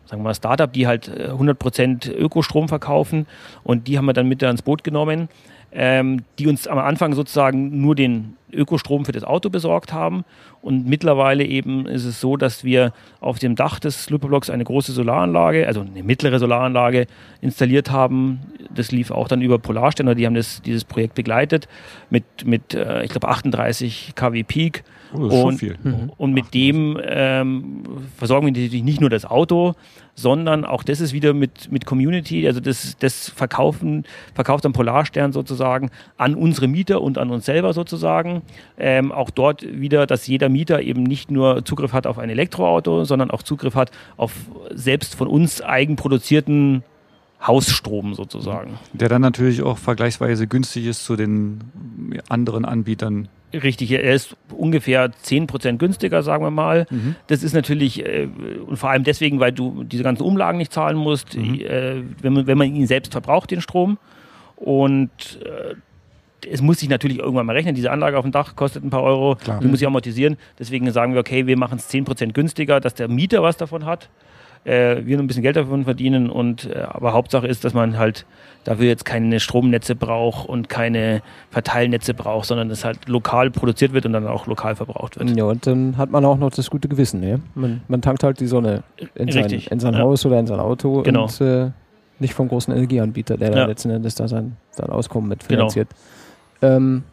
[SPEAKER 3] sagen wir mal Startup, die halt 100% äh, Ökostrom verkaufen und die haben wir dann mit ans Boot genommen ähm, die uns am Anfang sozusagen nur den Ökostrom für das Auto besorgt haben. Und mittlerweile eben ist es so, dass wir auf dem Dach des Looperblocks eine große Solaranlage, also eine mittlere Solaranlage installiert haben. Das lief auch dann über Polarstern, die haben das, dieses Projekt begleitet mit, mit äh, ich glaube, 38 kW Peak.
[SPEAKER 2] Oh, und.
[SPEAKER 3] Mhm. und mit dem ähm, versorgen wir natürlich nicht nur das Auto, sondern auch das ist wieder mit, mit Community, also das, das verkaufen, verkauft dann Polarstern sozusagen an unsere Mieter und an uns selber sozusagen. Ähm, auch dort wieder, dass jeder Mieter eben nicht nur Zugriff hat auf ein Elektroauto, sondern auch Zugriff hat auf selbst von uns eigenproduzierten Hausstrom sozusagen.
[SPEAKER 2] Der dann natürlich auch vergleichsweise günstig ist zu den anderen Anbietern.
[SPEAKER 3] Richtig, er ist ungefähr 10% günstiger, sagen wir mal.
[SPEAKER 2] Mhm.
[SPEAKER 3] Das ist natürlich, äh, und vor allem deswegen, weil du diese ganzen Umlagen nicht zahlen musst,
[SPEAKER 2] Mhm.
[SPEAKER 3] äh, wenn, man, wenn man ihn selbst verbraucht, den Strom. Und äh, es muss sich natürlich irgendwann mal rechnen. Diese Anlage auf dem Dach kostet ein paar Euro,
[SPEAKER 2] Klar.
[SPEAKER 3] die muss ich amortisieren. Deswegen sagen wir, okay, wir machen es 10% günstiger, dass der Mieter was davon hat. Äh, wir nur ein bisschen Geld davon verdienen. Und, äh, aber Hauptsache ist, dass man halt dafür jetzt keine Stromnetze braucht und keine Verteilnetze braucht, sondern es halt lokal produziert wird und dann auch lokal verbraucht wird.
[SPEAKER 1] Ja, und dann hat man auch noch das gute Gewissen. Ne? Man, man tankt halt die Sonne in sein,
[SPEAKER 3] Richtig,
[SPEAKER 1] in sein
[SPEAKER 3] ja.
[SPEAKER 1] Haus oder in sein Auto
[SPEAKER 3] Genau.
[SPEAKER 1] und äh, nicht vom großen Energieanbieter, der
[SPEAKER 3] Ja.
[SPEAKER 1] da letzten Endes da sein, sein Auskommen mit
[SPEAKER 3] Genau.
[SPEAKER 1] Ähm,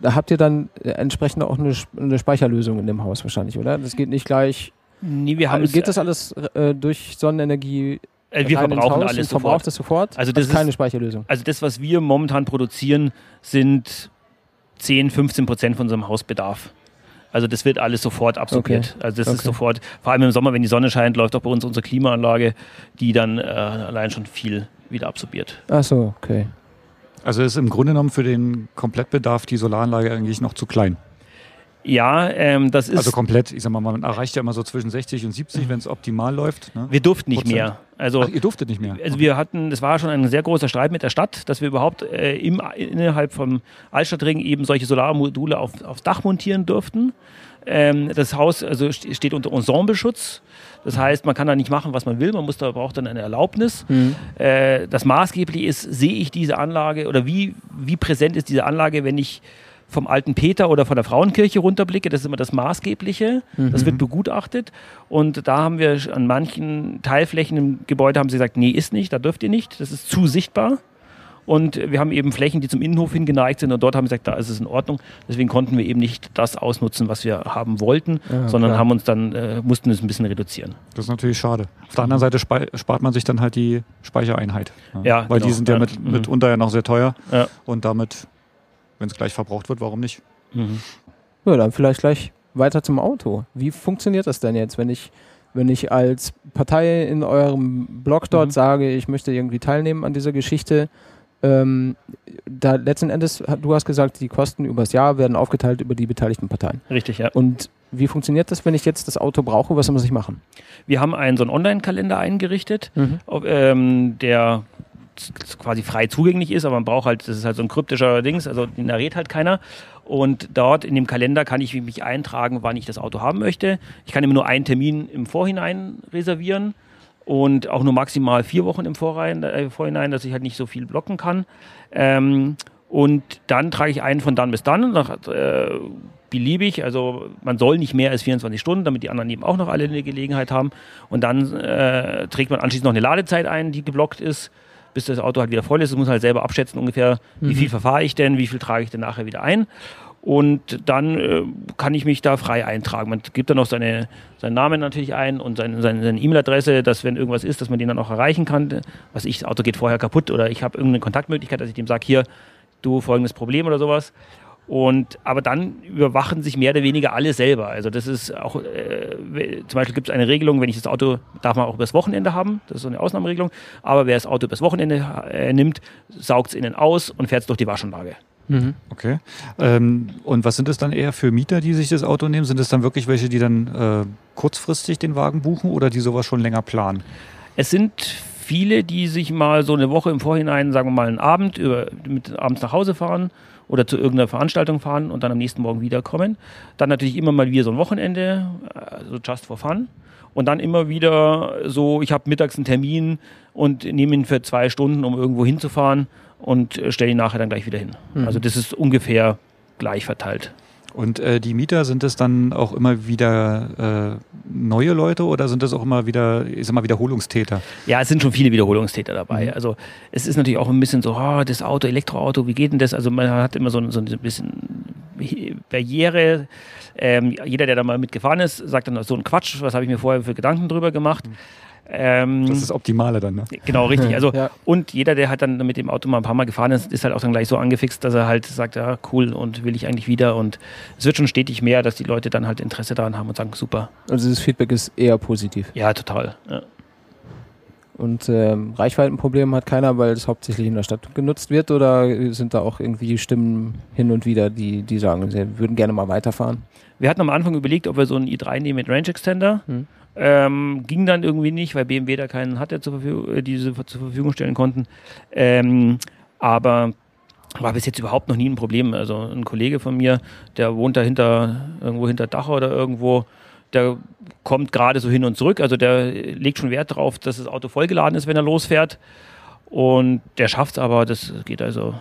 [SPEAKER 1] da habt ihr dann entsprechend auch eine Speicherlösung in dem Haus wahrscheinlich, oder? Das geht nicht gleich.
[SPEAKER 3] Nee, wir haben
[SPEAKER 1] geht das alles äh, durch Sonnenenergie?
[SPEAKER 3] äh, wir verbrauchen alles
[SPEAKER 1] und verbraucht
[SPEAKER 3] sofort.
[SPEAKER 1] das sofort?
[SPEAKER 3] Also das
[SPEAKER 1] ist keine
[SPEAKER 3] ist-
[SPEAKER 1] Speicherlösung.
[SPEAKER 3] Also das, was wir momentan produzieren, sind 10, 15 Prozent von unserem Hausbedarf. Also das wird alles sofort absorbiert. Also das ist
[SPEAKER 1] Okay.
[SPEAKER 3] sofort, vor allem im Sommer, wenn die Sonne scheint, läuft auch bei uns unsere Klimaanlage, die dann äh, allein schon viel wieder absorbiert.
[SPEAKER 1] Ach so, okay.
[SPEAKER 2] Also ist im Grunde genommen für den Komplettbedarf die Solaranlage eigentlich noch zu klein.
[SPEAKER 3] Ja, ähm, das ist.
[SPEAKER 2] Also komplett, ich sag mal, man erreicht ja immer so zwischen 60 und 70, wenn es optimal läuft. Ne?
[SPEAKER 3] wir durften nicht
[SPEAKER 2] Prozent.
[SPEAKER 3] mehr. Also
[SPEAKER 2] Ach, ihr durftet nicht mehr.
[SPEAKER 3] Also wir hatten, das war schon ein sehr großer Streit mit der Stadt, dass wir überhaupt äh, im, innerhalb vom Altstadtring eben solche Solarmodule auf, aufs Dach montieren durften. Ähm, das Haus also st- steht unter Ensembleschutz. Das heißt, man kann da nicht machen, was man will. Man muss da braucht dann eine Erlaubnis. Äh, das maßgeblich ist, sehe ich diese Anlage oder wie, wie präsent ist diese Anlage, wenn ich vom alten Peter oder von der Frauenkirche runterblicke. Das ist immer das Maßgebliche. Das wird begutachtet. Und da haben wir an manchen Teilflächen im Gebäude haben sie gesagt, nee, ist nicht, da dürft ihr nicht. Das ist zu sichtbar. Und wir haben eben Flächen, die zum Innenhof hingeneigt sind und dort haben wir gesagt, da ist es in Ordnung. Deswegen konnten wir eben nicht das ausnutzen, was wir haben wollten,
[SPEAKER 1] Ja,
[SPEAKER 3] sondern
[SPEAKER 1] klar.
[SPEAKER 3] haben uns dann, äh, mussten es ein bisschen reduzieren.
[SPEAKER 2] Das ist natürlich schade. Auf der anderen Seite spart man sich dann halt die Speichereinheit.
[SPEAKER 3] Ja,
[SPEAKER 2] Weil
[SPEAKER 3] genau.
[SPEAKER 2] die sind ja,
[SPEAKER 3] Ja.
[SPEAKER 2] mit,
[SPEAKER 3] Mhm.
[SPEAKER 2] mitunter ja noch sehr teuer.
[SPEAKER 3] Ja.
[SPEAKER 2] Und damit, wenn es gleich verbraucht wird, warum nicht?
[SPEAKER 3] Mhm.
[SPEAKER 1] Ja, dann vielleicht gleich weiter zum Auto. Wie funktioniert das denn jetzt, wenn ich, wenn ich als Partei in eurem Blog dort
[SPEAKER 2] Mhm.
[SPEAKER 1] sage, ich möchte irgendwie teilnehmen an dieser Geschichte? Ähm, da letzten Endes, du hast gesagt, die Kosten übers Jahr werden aufgeteilt über die beteiligten Parteien.
[SPEAKER 3] Richtig, ja.
[SPEAKER 1] Und wie funktioniert das, wenn ich jetzt das Auto brauche? Was muss ich machen?
[SPEAKER 3] Wir haben einen so einen Online-Kalender eingerichtet, auf, ähm, der quasi frei zugänglich ist, aber man braucht halt, das ist halt so ein kryptischer Dings, also den errät halt keiner. Und dort in dem Kalender kann ich mich eintragen, wann ich das Auto haben möchte. Ich kann immer nur einen Termin im Vorhinein reservieren und auch nur maximal vier Wochen im äh, Vorhinein, dass ich halt nicht so viel blocken kann. Ähm, und dann trage ich einen von dann bis dann, nach, äh, beliebig. Also man soll nicht mehr als 24 Stunden, damit die anderen eben auch noch alle eine Gelegenheit haben. Und dann äh, trägt man anschließend noch eine Ladezeit ein, die geblockt ist, bis das Auto halt wieder voll ist. Das muss man halt selber abschätzen ungefähr, wie viel verfahre ich denn, wie viel trage ich denn nachher wieder ein. Und dann äh, kann ich mich da frei eintragen. Man gibt dann noch seine, seinen Namen natürlich ein und seine, seine, seine E-Mail-Adresse, dass wenn irgendwas ist, dass man den dann auch erreichen kann. Was ich, das Auto geht vorher kaputt oder ich habe irgendeine Kontaktmöglichkeit, dass ich dem sage, hier, du folgendes Problem oder sowas. Und, aber dann überwachen sich mehr oder weniger alle selber. Also das ist auch, äh, zum Beispiel gibt es eine Regelung, wenn ich das Auto, darf man auch übers Wochenende haben, das ist so eine Ausnahmeregelung, aber wer das Auto übers Wochenende äh, nimmt, saugt es innen aus und fährt es durch die Waschanlage.
[SPEAKER 2] Okay. Ähm, und was sind es dann eher für Mieter, die sich das Auto nehmen? Sind es dann wirklich welche, die dann äh, kurzfristig den Wagen buchen oder die sowas schon länger planen?
[SPEAKER 3] Es sind viele, die sich mal so eine Woche im Vorhinein, sagen wir mal einen Abend, über, mit abends nach Hause fahren oder zu irgendeiner Veranstaltung fahren und dann am nächsten Morgen wiederkommen. Dann natürlich immer mal wieder so ein Wochenende, also just for fun. Und dann immer wieder so, ich habe mittags einen Termin und nehme ihn für zwei Stunden, um irgendwo hinzufahren und äh, stelle ihn nachher dann gleich wieder hin. Also das ist ungefähr gleich verteilt.
[SPEAKER 2] Und äh, die Mieter, sind es dann auch immer wieder äh, neue Leute oder sind das auch immer wieder, ich sag mal, Wiederholungstäter?
[SPEAKER 3] Ja, es sind schon viele Wiederholungstäter dabei. Also es ist natürlich auch ein bisschen so, oh, das Auto, Elektroauto, wie geht denn das? Also man hat immer so, ein- so ein bisschen Barriere. Ähm, jeder, der da mal mitgefahren ist, sagt dann so ein Quatsch, was habe ich mir vorher für Gedanken drüber gemacht. Ähm,
[SPEAKER 2] Das ist das Optimale dann, ne?
[SPEAKER 3] Genau, richtig. Also,
[SPEAKER 1] Ja.
[SPEAKER 3] und jeder, der halt dann mit dem Auto mal ein paar Mal gefahren ist, ist halt auch dann gleich so angefixt, dass er halt sagt, ja, cool und will ich eigentlich wieder. Und es wird schon stetig mehr, dass die Leute dann halt Interesse daran haben und sagen, super.
[SPEAKER 1] Also das Feedback ist eher positiv.
[SPEAKER 3] Ja, total. Ja.
[SPEAKER 1] Und ähm, Reichweitenprobleme hat keiner, weil es hauptsächlich in der Stadt genutzt wird oder sind da auch irgendwie Stimmen hin und wieder, die, die sagen, sie würden gerne mal weiterfahren?
[SPEAKER 3] Wir hatten am Anfang überlegt, ob wir so einen i3 nehmen mit Range Extender.
[SPEAKER 1] Hm.
[SPEAKER 3] Ähm, ging dann irgendwie nicht, weil BMW da keinen hatte, zur äh, diese zur Verfügung stellen konnten. Ähm, aber war bis jetzt überhaupt noch nie ein Problem. Also ein Kollege von mir, der wohnt da hinter, irgendwo hinter Dachau oder irgendwo, der kommt gerade so hin und zurück. Also der legt schon Wert darauf, dass das Auto vollgeladen ist, wenn er losfährt. Und der schafft es aber, das geht also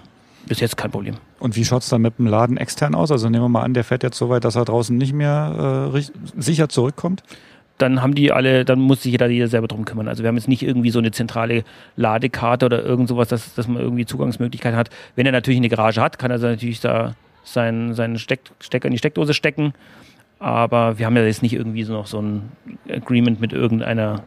[SPEAKER 3] bis jetzt kein Problem.
[SPEAKER 2] Und wie schaut es dann mit dem Laden extern aus? Also nehmen wir mal an, der fährt jetzt so weit, dass er draußen nicht mehr äh, sicher zurückkommt.
[SPEAKER 3] Dann haben die alle, dann muss sich jeder, jeder selber drum kümmern. Also wir haben jetzt nicht irgendwie so eine zentrale Ladekarte oder irgend sowas, dass, dass man irgendwie Zugangsmöglichkeiten hat. Wenn er natürlich eine Garage hat, kann er natürlich da seinen, seinen Steck, Stecker in die Steckdose stecken. Aber wir haben ja jetzt nicht irgendwie so noch so ein Agreement mit irgendeiner.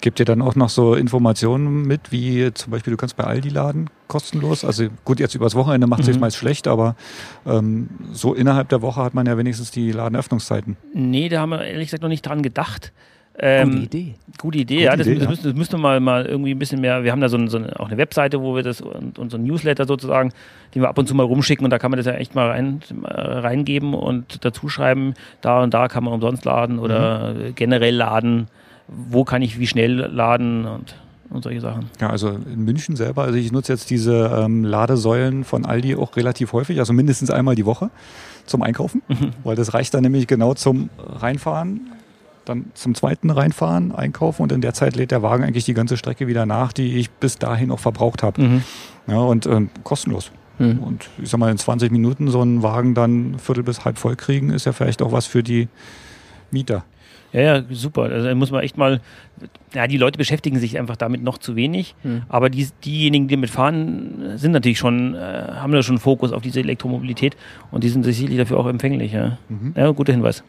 [SPEAKER 2] Gebt ihr dann auch noch so Informationen mit, wie zum Beispiel, du kannst bei Aldi laden, kostenlos. Also gut, jetzt übers Wochenende macht es sich
[SPEAKER 3] Mhm.
[SPEAKER 2] meist schlecht, aber ähm, so innerhalb der Woche hat man ja wenigstens die Ladenöffnungszeiten.
[SPEAKER 3] Nee, da haben wir ehrlich gesagt noch nicht dran gedacht. Ähm,
[SPEAKER 1] Gute Idee.
[SPEAKER 3] Gute Idee,
[SPEAKER 2] Gute
[SPEAKER 3] ja. Das,
[SPEAKER 2] Idee,
[SPEAKER 3] das,
[SPEAKER 2] ja.
[SPEAKER 3] Müssen, das müsste mal, mal irgendwie ein bisschen mehr. Wir haben da so, ein, so eine, auch eine Webseite, wo wir das und, und so ein Newsletter sozusagen, den wir ab und zu mal rumschicken und da kann man das ja echt mal rein, äh, reingeben und dazu schreiben, da und da kann man umsonst laden oder
[SPEAKER 2] Mhm.
[SPEAKER 3] generell laden, wo kann ich wie schnell laden und, und solche Sachen.
[SPEAKER 2] Ja, also in München selber, also ich nutze jetzt diese ähm, Ladesäulen von Aldi auch relativ häufig, also mindestens einmal die Woche zum Einkaufen, weil das reicht dann nämlich genau zum Reinfahren, dann zum zweiten Reinfahren, einkaufen und in der Zeit lädt der Wagen eigentlich die ganze Strecke wieder nach, die ich bis dahin auch verbraucht habe.
[SPEAKER 3] Mhm.
[SPEAKER 2] Ja, und ähm, kostenlos.
[SPEAKER 1] Hm.
[SPEAKER 2] Und ich sag mal, in 20 Minuten so einen Wagen dann viertel bis halb voll kriegen, ist ja vielleicht auch was für die Mieter.
[SPEAKER 3] Ja, ja, super. Also da muss man echt mal, ja, die Leute beschäftigen sich einfach damit noch zu wenig.
[SPEAKER 1] Hm.
[SPEAKER 3] Aber die, diejenigen, die damit fahren, sind natürlich schon, äh, haben da schon Fokus auf diese Elektromobilität und die sind sicherlich dafür auch empfänglich. Ja,
[SPEAKER 2] Mhm.
[SPEAKER 3] ja guter Hinweis.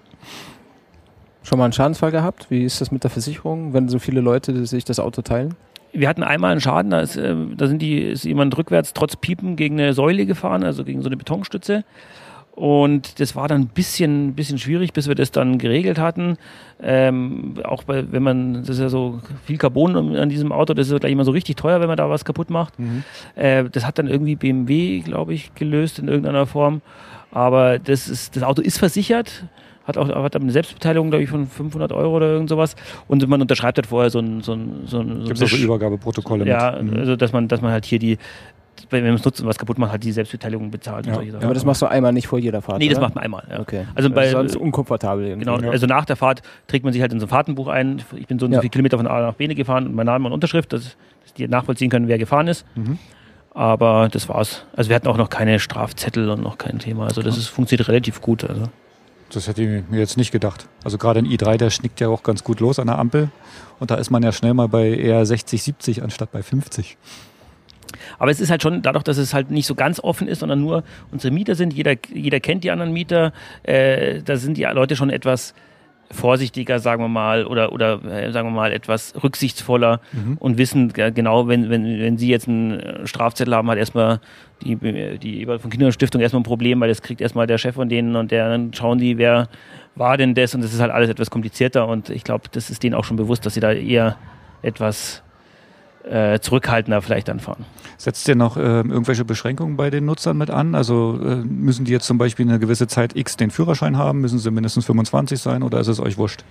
[SPEAKER 1] Schon mal einen Schadensfall gehabt? Wie ist das mit der Versicherung, wenn so viele Leute sich das Auto teilen?
[SPEAKER 3] Wir hatten einmal einen Schaden, da ist, äh, da sind die, ist jemand rückwärts trotz Piepen gegen eine Säule gefahren, also gegen so eine Betonstütze. Und das war dann ein bisschen, bisschen schwierig, bis wir das dann geregelt hatten. Ähm, auch bei, wenn man, das ist ja so viel Carbon an diesem Auto, das ist ja gleich immer so richtig teuer, wenn man da was kaputt macht. Äh, das hat dann irgendwie BMW, glaube ich, gelöst in irgendeiner Form. Aber das, ist, das Auto ist versichert, hat auch hat eine Selbstbeteiligung, glaube ich, von 500 Euro oder irgend sowas. Und man unterschreibt halt vorher so ein, so ein, so ein, so
[SPEAKER 2] Gibt es also
[SPEAKER 3] Besch-
[SPEAKER 2] Übergabeprotokolle
[SPEAKER 3] ja,
[SPEAKER 2] mit? Mhm.
[SPEAKER 3] also dass man, dass man halt hier die, wenn man es nutzt und was kaputt macht, halt die Selbstbeteiligung bezahlt
[SPEAKER 2] Ja.
[SPEAKER 3] und solche Sachen.
[SPEAKER 1] Aber das machst du einmal nicht vor jeder Fahrt.
[SPEAKER 3] nee, das
[SPEAKER 1] oder?
[SPEAKER 3] macht man einmal. Ja.
[SPEAKER 1] Okay.
[SPEAKER 3] Also bei-
[SPEAKER 1] sonst unkomfortabel irgendwie.
[SPEAKER 3] Genau,
[SPEAKER 2] Ja.
[SPEAKER 3] also nach der Fahrt trägt man sich halt in so ein Fahrtenbuch ein. Ich bin so und so
[SPEAKER 1] Ja.
[SPEAKER 3] viele Kilometer von A nach B gefahren und mein Name und Unterschrift, dass, dass die nachvollziehen können, wer gefahren ist.
[SPEAKER 2] Mhm.
[SPEAKER 3] Aber das war's. Also wir hatten auch noch keine Strafzettel und noch kein Thema. Also das ist, funktioniert relativ gut. Also.
[SPEAKER 2] Das hätte ich mir jetzt nicht gedacht. Also gerade ein i3, der schnickt ja auch ganz gut los an der Ampel. Und da ist man ja schnell mal bei eher 60, 70 anstatt bei 50.
[SPEAKER 3] Aber es ist halt schon, dadurch, dass es halt nicht so ganz offen ist, sondern nur unsere Mieter sind, jeder, jeder kennt die anderen Mieter, äh, da sind die Leute schon etwas vorsichtiger, sagen wir mal, oder, oder äh, sagen wir mal, etwas rücksichtsvoller und wissen genau, wenn, wenn, wenn sie jetzt einen äh, Strafzettel haben, hat erstmal die, die Eberhard von Kinderstiftung erstmal ein Problem, weil das kriegt erstmal der Chef von denen und der, dann schauen die, wer war denn das und das ist halt alles etwas komplizierter und ich glaube, das ist denen auch schon bewusst, dass sie da eher etwas äh, zurückhaltender vielleicht anfahren.
[SPEAKER 2] Setzt ihr noch ähm, irgendwelche Beschränkungen bei den Nutzern mit an? Also äh, müssen die jetzt zum Beispiel eine gewisse Zeit X den Führerschein haben? Müssen sie mindestens 25 sein oder ist es euch wurscht?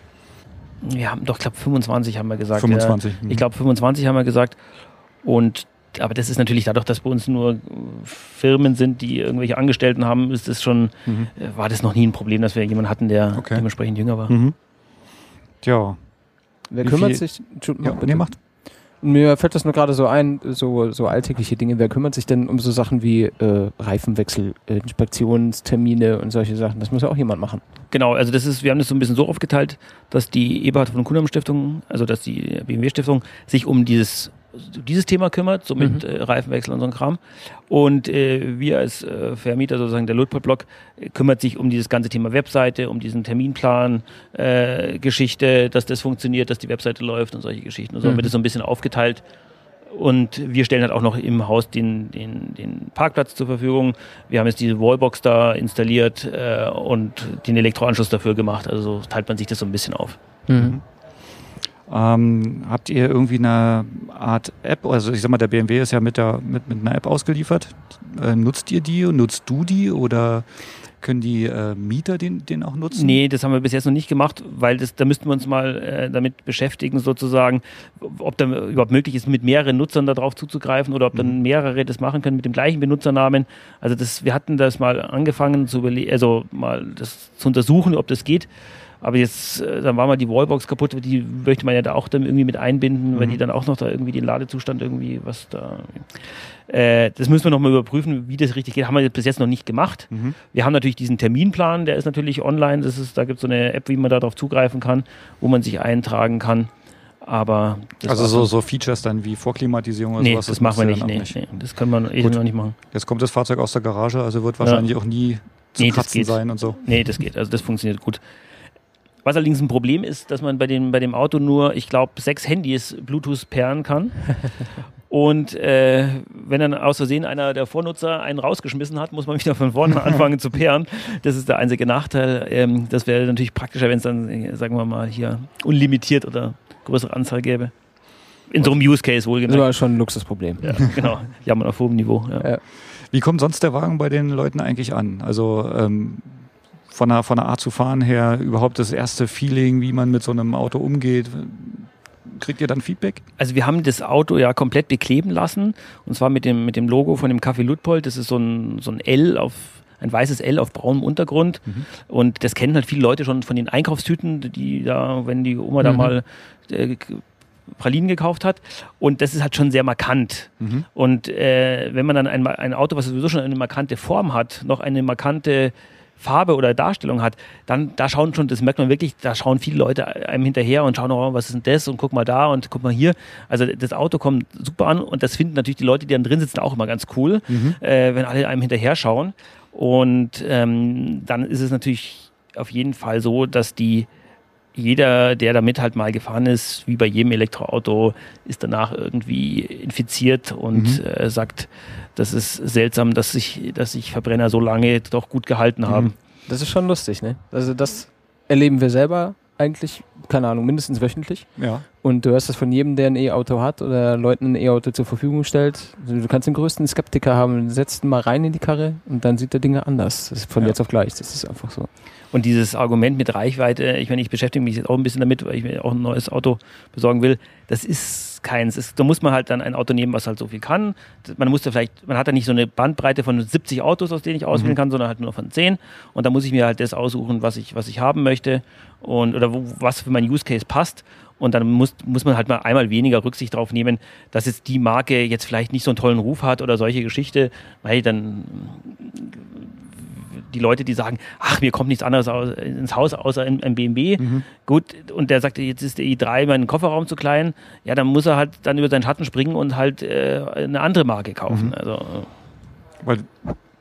[SPEAKER 3] Wir haben doch, ich glaube, 25 haben wir gesagt.
[SPEAKER 2] 25.
[SPEAKER 3] Ja. Ich glaube, 25 haben wir gesagt. Und aber das ist natürlich dadurch, dass bei uns nur äh, Firmen sind, die irgendwelche Angestellten haben, ist das schon,
[SPEAKER 2] Mhm.
[SPEAKER 3] äh, war das noch nie ein Problem, dass wir jemanden hatten, der
[SPEAKER 2] Okay.
[SPEAKER 3] dementsprechend jünger war.
[SPEAKER 2] Mhm. Tja,
[SPEAKER 1] Wer
[SPEAKER 2] Wie
[SPEAKER 1] kümmert
[SPEAKER 2] viel-
[SPEAKER 1] sich? Entschuldigung,
[SPEAKER 2] ja,
[SPEAKER 1] bitte.
[SPEAKER 2] nee, macht.
[SPEAKER 1] Mir fällt das nur gerade so ein, so, so alltägliche Dinge. Wer kümmert sich denn um so Sachen wie äh, Reifenwechsel, Inspektionstermine und solche Sachen? Das muss ja auch jemand machen.
[SPEAKER 3] Genau, also das ist, wir haben das so ein bisschen so aufgeteilt, dass die Eberhard von Kuhnam Stiftung, also dass die BMW Stiftung sich um dieses dieses Thema kümmert, so mit äh, Reifenwechsel und so ein Kram. Und äh, wir als äh, Vermieter, sozusagen der Ludport-Block, äh, kümmert sich um dieses ganze Thema Webseite, um diesen Terminplan, äh, Geschichte, dass das funktioniert, dass die Webseite läuft und solche Geschichten. Und so haben wir das so ein bisschen aufgeteilt. Und wir stellen halt auch noch im Haus den, den, den Parkplatz zur Verfügung. Wir haben jetzt diese Wallbox da installiert äh, und den Elektroanschluss dafür gemacht. Also so teilt man sich das so ein bisschen auf.
[SPEAKER 1] Mhm.
[SPEAKER 2] Ähm, habt ihr irgendwie eine Art App? Also ich sag mal, der BMW ist ja mit, der, mit, mit einer App ausgeliefert. Äh, nutzt ihr die? Nutzt du die? Oder können die äh, Mieter den, den auch nutzen?
[SPEAKER 3] Nee, das haben wir bis jetzt noch nicht gemacht, weil das, da müssten wir uns mal äh, damit beschäftigen, sozusagen, ob da überhaupt möglich ist, mit mehreren Nutzern darauf zuzugreifen oder ob dann mehrere das machen können mit dem gleichen Benutzernamen. Also das, wir hatten das mal angefangen zu überlegen, also mal das zu untersuchen, ob das geht. Aber jetzt, äh, dann war mal die Wallbox kaputt, die möchte man ja da auch dann irgendwie mit einbinden, weil die dann auch noch da irgendwie den Ladezustand irgendwie was da. Äh, das müssen wir nochmal überprüfen, wie das richtig geht. Haben wir bis jetzt noch nicht gemacht. Wir haben natürlich diesen Terminplan, der ist natürlich online. Das ist, da gibt es so eine App, wie man darauf zugreifen kann, wo man sich eintragen kann. Aber das
[SPEAKER 2] Also so, so Features dann wie Vorklimatisierung oder
[SPEAKER 3] Nee,
[SPEAKER 2] sowas?
[SPEAKER 3] das, machen wir nicht, nee,
[SPEAKER 2] auch
[SPEAKER 3] nee. Das können wir eh noch nicht machen.
[SPEAKER 2] Jetzt kommt das Fahrzeug aus der Garage, also wird wahrscheinlich auch nie zu
[SPEAKER 3] Nee, das
[SPEAKER 2] kratzen sein und so.
[SPEAKER 3] Nee, das geht. Also das funktioniert gut. Was allerdings ein Problem ist, dass man bei dem, bei dem Auto nur, ich glaube, sechs Handys Bluetooth pairen kann. Und äh, wenn dann aus Versehen einer der Vornutzer einen rausgeschmissen hat, muss man wieder von vorne anfangen zu pairen. Das ist der einzige Nachteil. Ähm, das wäre natürlich praktischer, wenn es dann, sagen wir mal, hier unlimitiert oder größere Anzahl gäbe. In so einem Use Case
[SPEAKER 1] Das
[SPEAKER 3] wohlgemerkt.
[SPEAKER 1] war schon ein Luxusproblem.
[SPEAKER 3] Ja, genau. Jammern auf hohem Niveau. Ja.
[SPEAKER 1] Ja.
[SPEAKER 2] Wie kommt sonst der Wagen bei den Leuten eigentlich an? Also ähm, von, der, von der Art zu fahren her, überhaupt das erste Feeling, wie man mit so einem Auto umgeht. Kriegt ihr dann Feedback?
[SPEAKER 3] Also wir haben das Auto ja komplett bekleben lassen und zwar mit dem, mit dem Logo von dem Café Ludpold. Das ist so ein, so ein L auf ein weißes L auf braunem Untergrund und das kennen halt viele Leute schon von den Einkaufstüten, die da, wenn die Oma da
[SPEAKER 1] Mhm.
[SPEAKER 3] mal äh, Pralinen gekauft hat und das ist halt schon sehr markant. Und äh, wenn man dann ein, ein Auto, was sowieso schon eine markante Form hat, noch eine markante Farbe oder Darstellung hat, dann da schauen schon, das merkt man wirklich, da schauen viele Leute einem hinterher und schauen, oh, was ist denn das und guck mal da und guck mal hier. Also das Auto kommt super an und das finden natürlich die Leute, die dann drin sitzen, auch immer ganz cool, äh, wenn alle einem hinterher schauen. Und ähm, dann ist es natürlich auf jeden Fall so, dass die jeder, der damit halt mal gefahren ist, wie bei jedem Elektroauto, ist danach irgendwie infiziert und äh, sagt, das ist seltsam, dass sich, dass sich Verbrenner so lange doch gut gehalten haben.
[SPEAKER 1] Das ist schon lustig, ne? Also das erleben wir selber eigentlich, keine Ahnung, mindestens wöchentlich.
[SPEAKER 2] Ja.
[SPEAKER 1] Und du hörst das von jedem, der ein E-Auto hat oder Leuten ein E-Auto zur Verfügung stellt. Also du kannst den größten Skeptiker haben, setzt ihn mal rein in die Karre und dann sieht er Dinge anders. Das ist von
[SPEAKER 2] Ja.
[SPEAKER 1] jetzt auf gleich. Das ist einfach so.
[SPEAKER 3] Und dieses Argument mit Reichweite, ich meine, ich beschäftige mich jetzt auch ein bisschen damit, weil ich mir auch ein neues Auto besorgen will. Das ist keins. Es, da muss man halt dann ein Auto nehmen, was halt so viel kann. Man muss da vielleicht, man hat da nicht so eine Bandbreite von 70 Autos, aus denen ich auswählen kann, sondern halt nur von 10. Und da muss ich mir halt das aussuchen, was ich, was ich haben möchte und oder wo, was für mein Use Case passt. Und dann muss, muss man halt mal einmal weniger Rücksicht drauf nehmen, dass jetzt die Marke jetzt vielleicht nicht so einen tollen Ruf hat oder solche Geschichte, weil dann die Leute, die sagen, ach, mir kommt nichts anderes aus, ins Haus außer ein, ein BMW. Gut, und der sagt, jetzt ist der i3 mein Kofferraum zu klein. Ja, dann muss er halt dann über seinen Schatten springen und halt äh, eine andere Marke kaufen. Also,
[SPEAKER 2] Weil,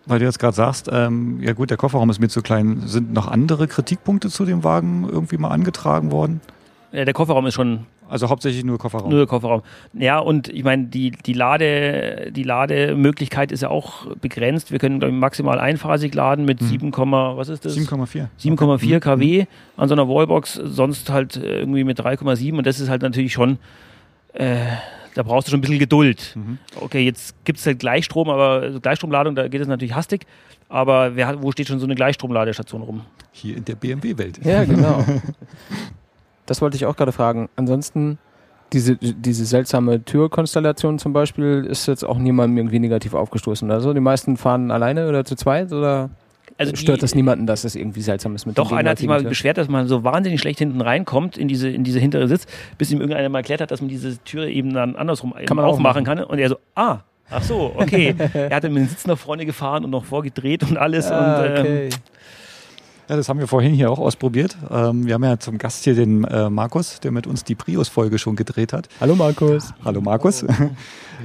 [SPEAKER 2] weil du jetzt gerade sagst, ähm, ja gut, der Kofferraum ist mir zu klein. Sind noch andere Kritikpunkte zu dem Wagen irgendwie mal angetragen worden?
[SPEAKER 3] äh, der Kofferraum ist schon
[SPEAKER 2] Also hauptsächlich nur Kofferraum.
[SPEAKER 3] nur der Kofferraum. Ja, und ich meine, die, die, Lade, die Lademöglichkeit ist ja auch begrenzt. Wir können ich, maximal einphasig laden mit 7, was ist das?
[SPEAKER 2] 7,4.
[SPEAKER 3] 7,4 kW an so einer Wallbox, sonst halt äh, irgendwie mit 3,7 und das ist halt natürlich schon, äh, da brauchst du schon ein bisschen Geduld. Okay, jetzt gibt es halt Gleichstrom, aber also Gleichstromladung, da geht es natürlich hastig, aber wer hat, wo steht schon so eine Gleichstromladestation rum?
[SPEAKER 2] Hier in der BMW-Welt.
[SPEAKER 1] Ja, genau. das wollte ich auch gerade fragen. Ansonsten, diese, diese seltsame Türkonstellation zum Beispiel ist jetzt auch niemandem irgendwie negativ aufgestoßen. Also die meisten fahren alleine oder zu zweit oder
[SPEAKER 3] Also
[SPEAKER 1] stört das niemanden, dass es irgendwie seltsam ist mit
[SPEAKER 3] Doch, einer hat sich mal beschwert, dass man so wahnsinnig schlecht hinten reinkommt in diese, in diese hintere Sitz, bis ihm irgendeiner mal erklärt hat, dass man diese Tür eben dann andersrum
[SPEAKER 1] Kann man
[SPEAKER 3] aufmachen kann. Und er so, ah, ach so, okay. er hat dann mit dem Sitz nach vorne gefahren und noch vorgedreht und alles.
[SPEAKER 1] Ah,
[SPEAKER 3] und, ähm,
[SPEAKER 1] okay.
[SPEAKER 2] Ja, das haben wir vorhin hier auch ausprobiert. Ähm, wir haben ja zum Gast hier den äh, Markus, der mit uns die Prius-Folge schon gedreht hat.
[SPEAKER 1] Hallo Markus.
[SPEAKER 2] Hallo Markus.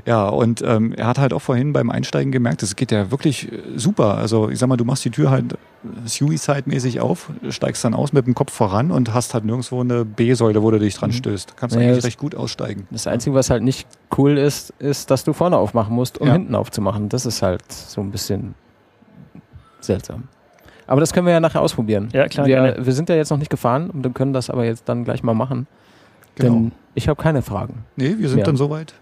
[SPEAKER 2] Ja, und ähm, er hat halt auch vorhin beim Einsteigen gemerkt, es geht ja wirklich äh, super. Also ich sag mal, du machst die Tür halt Suicide-mäßig auf, steigst dann aus mit dem Kopf voran und hast halt nirgendwo eine B-Säule, wo du dich dran stößt. Kannst
[SPEAKER 1] Naja,
[SPEAKER 2] eigentlich recht gut aussteigen.
[SPEAKER 1] Das Einzige, was halt nicht cool ist, ist, dass du vorne aufmachen musst, um
[SPEAKER 2] Ja.
[SPEAKER 1] hinten aufzumachen. Das ist halt so ein bisschen seltsam. Aber das können wir ja nachher ausprobieren.
[SPEAKER 3] Ja, klar,
[SPEAKER 1] Wir,
[SPEAKER 3] gerne.
[SPEAKER 1] wir sind ja jetzt noch nicht gefahren und wir können das aber jetzt dann gleich mal machen.
[SPEAKER 2] Genau.
[SPEAKER 1] Denn ich habe keine Fragen.
[SPEAKER 2] Nee, wir sind
[SPEAKER 1] Ja.
[SPEAKER 2] dann soweit.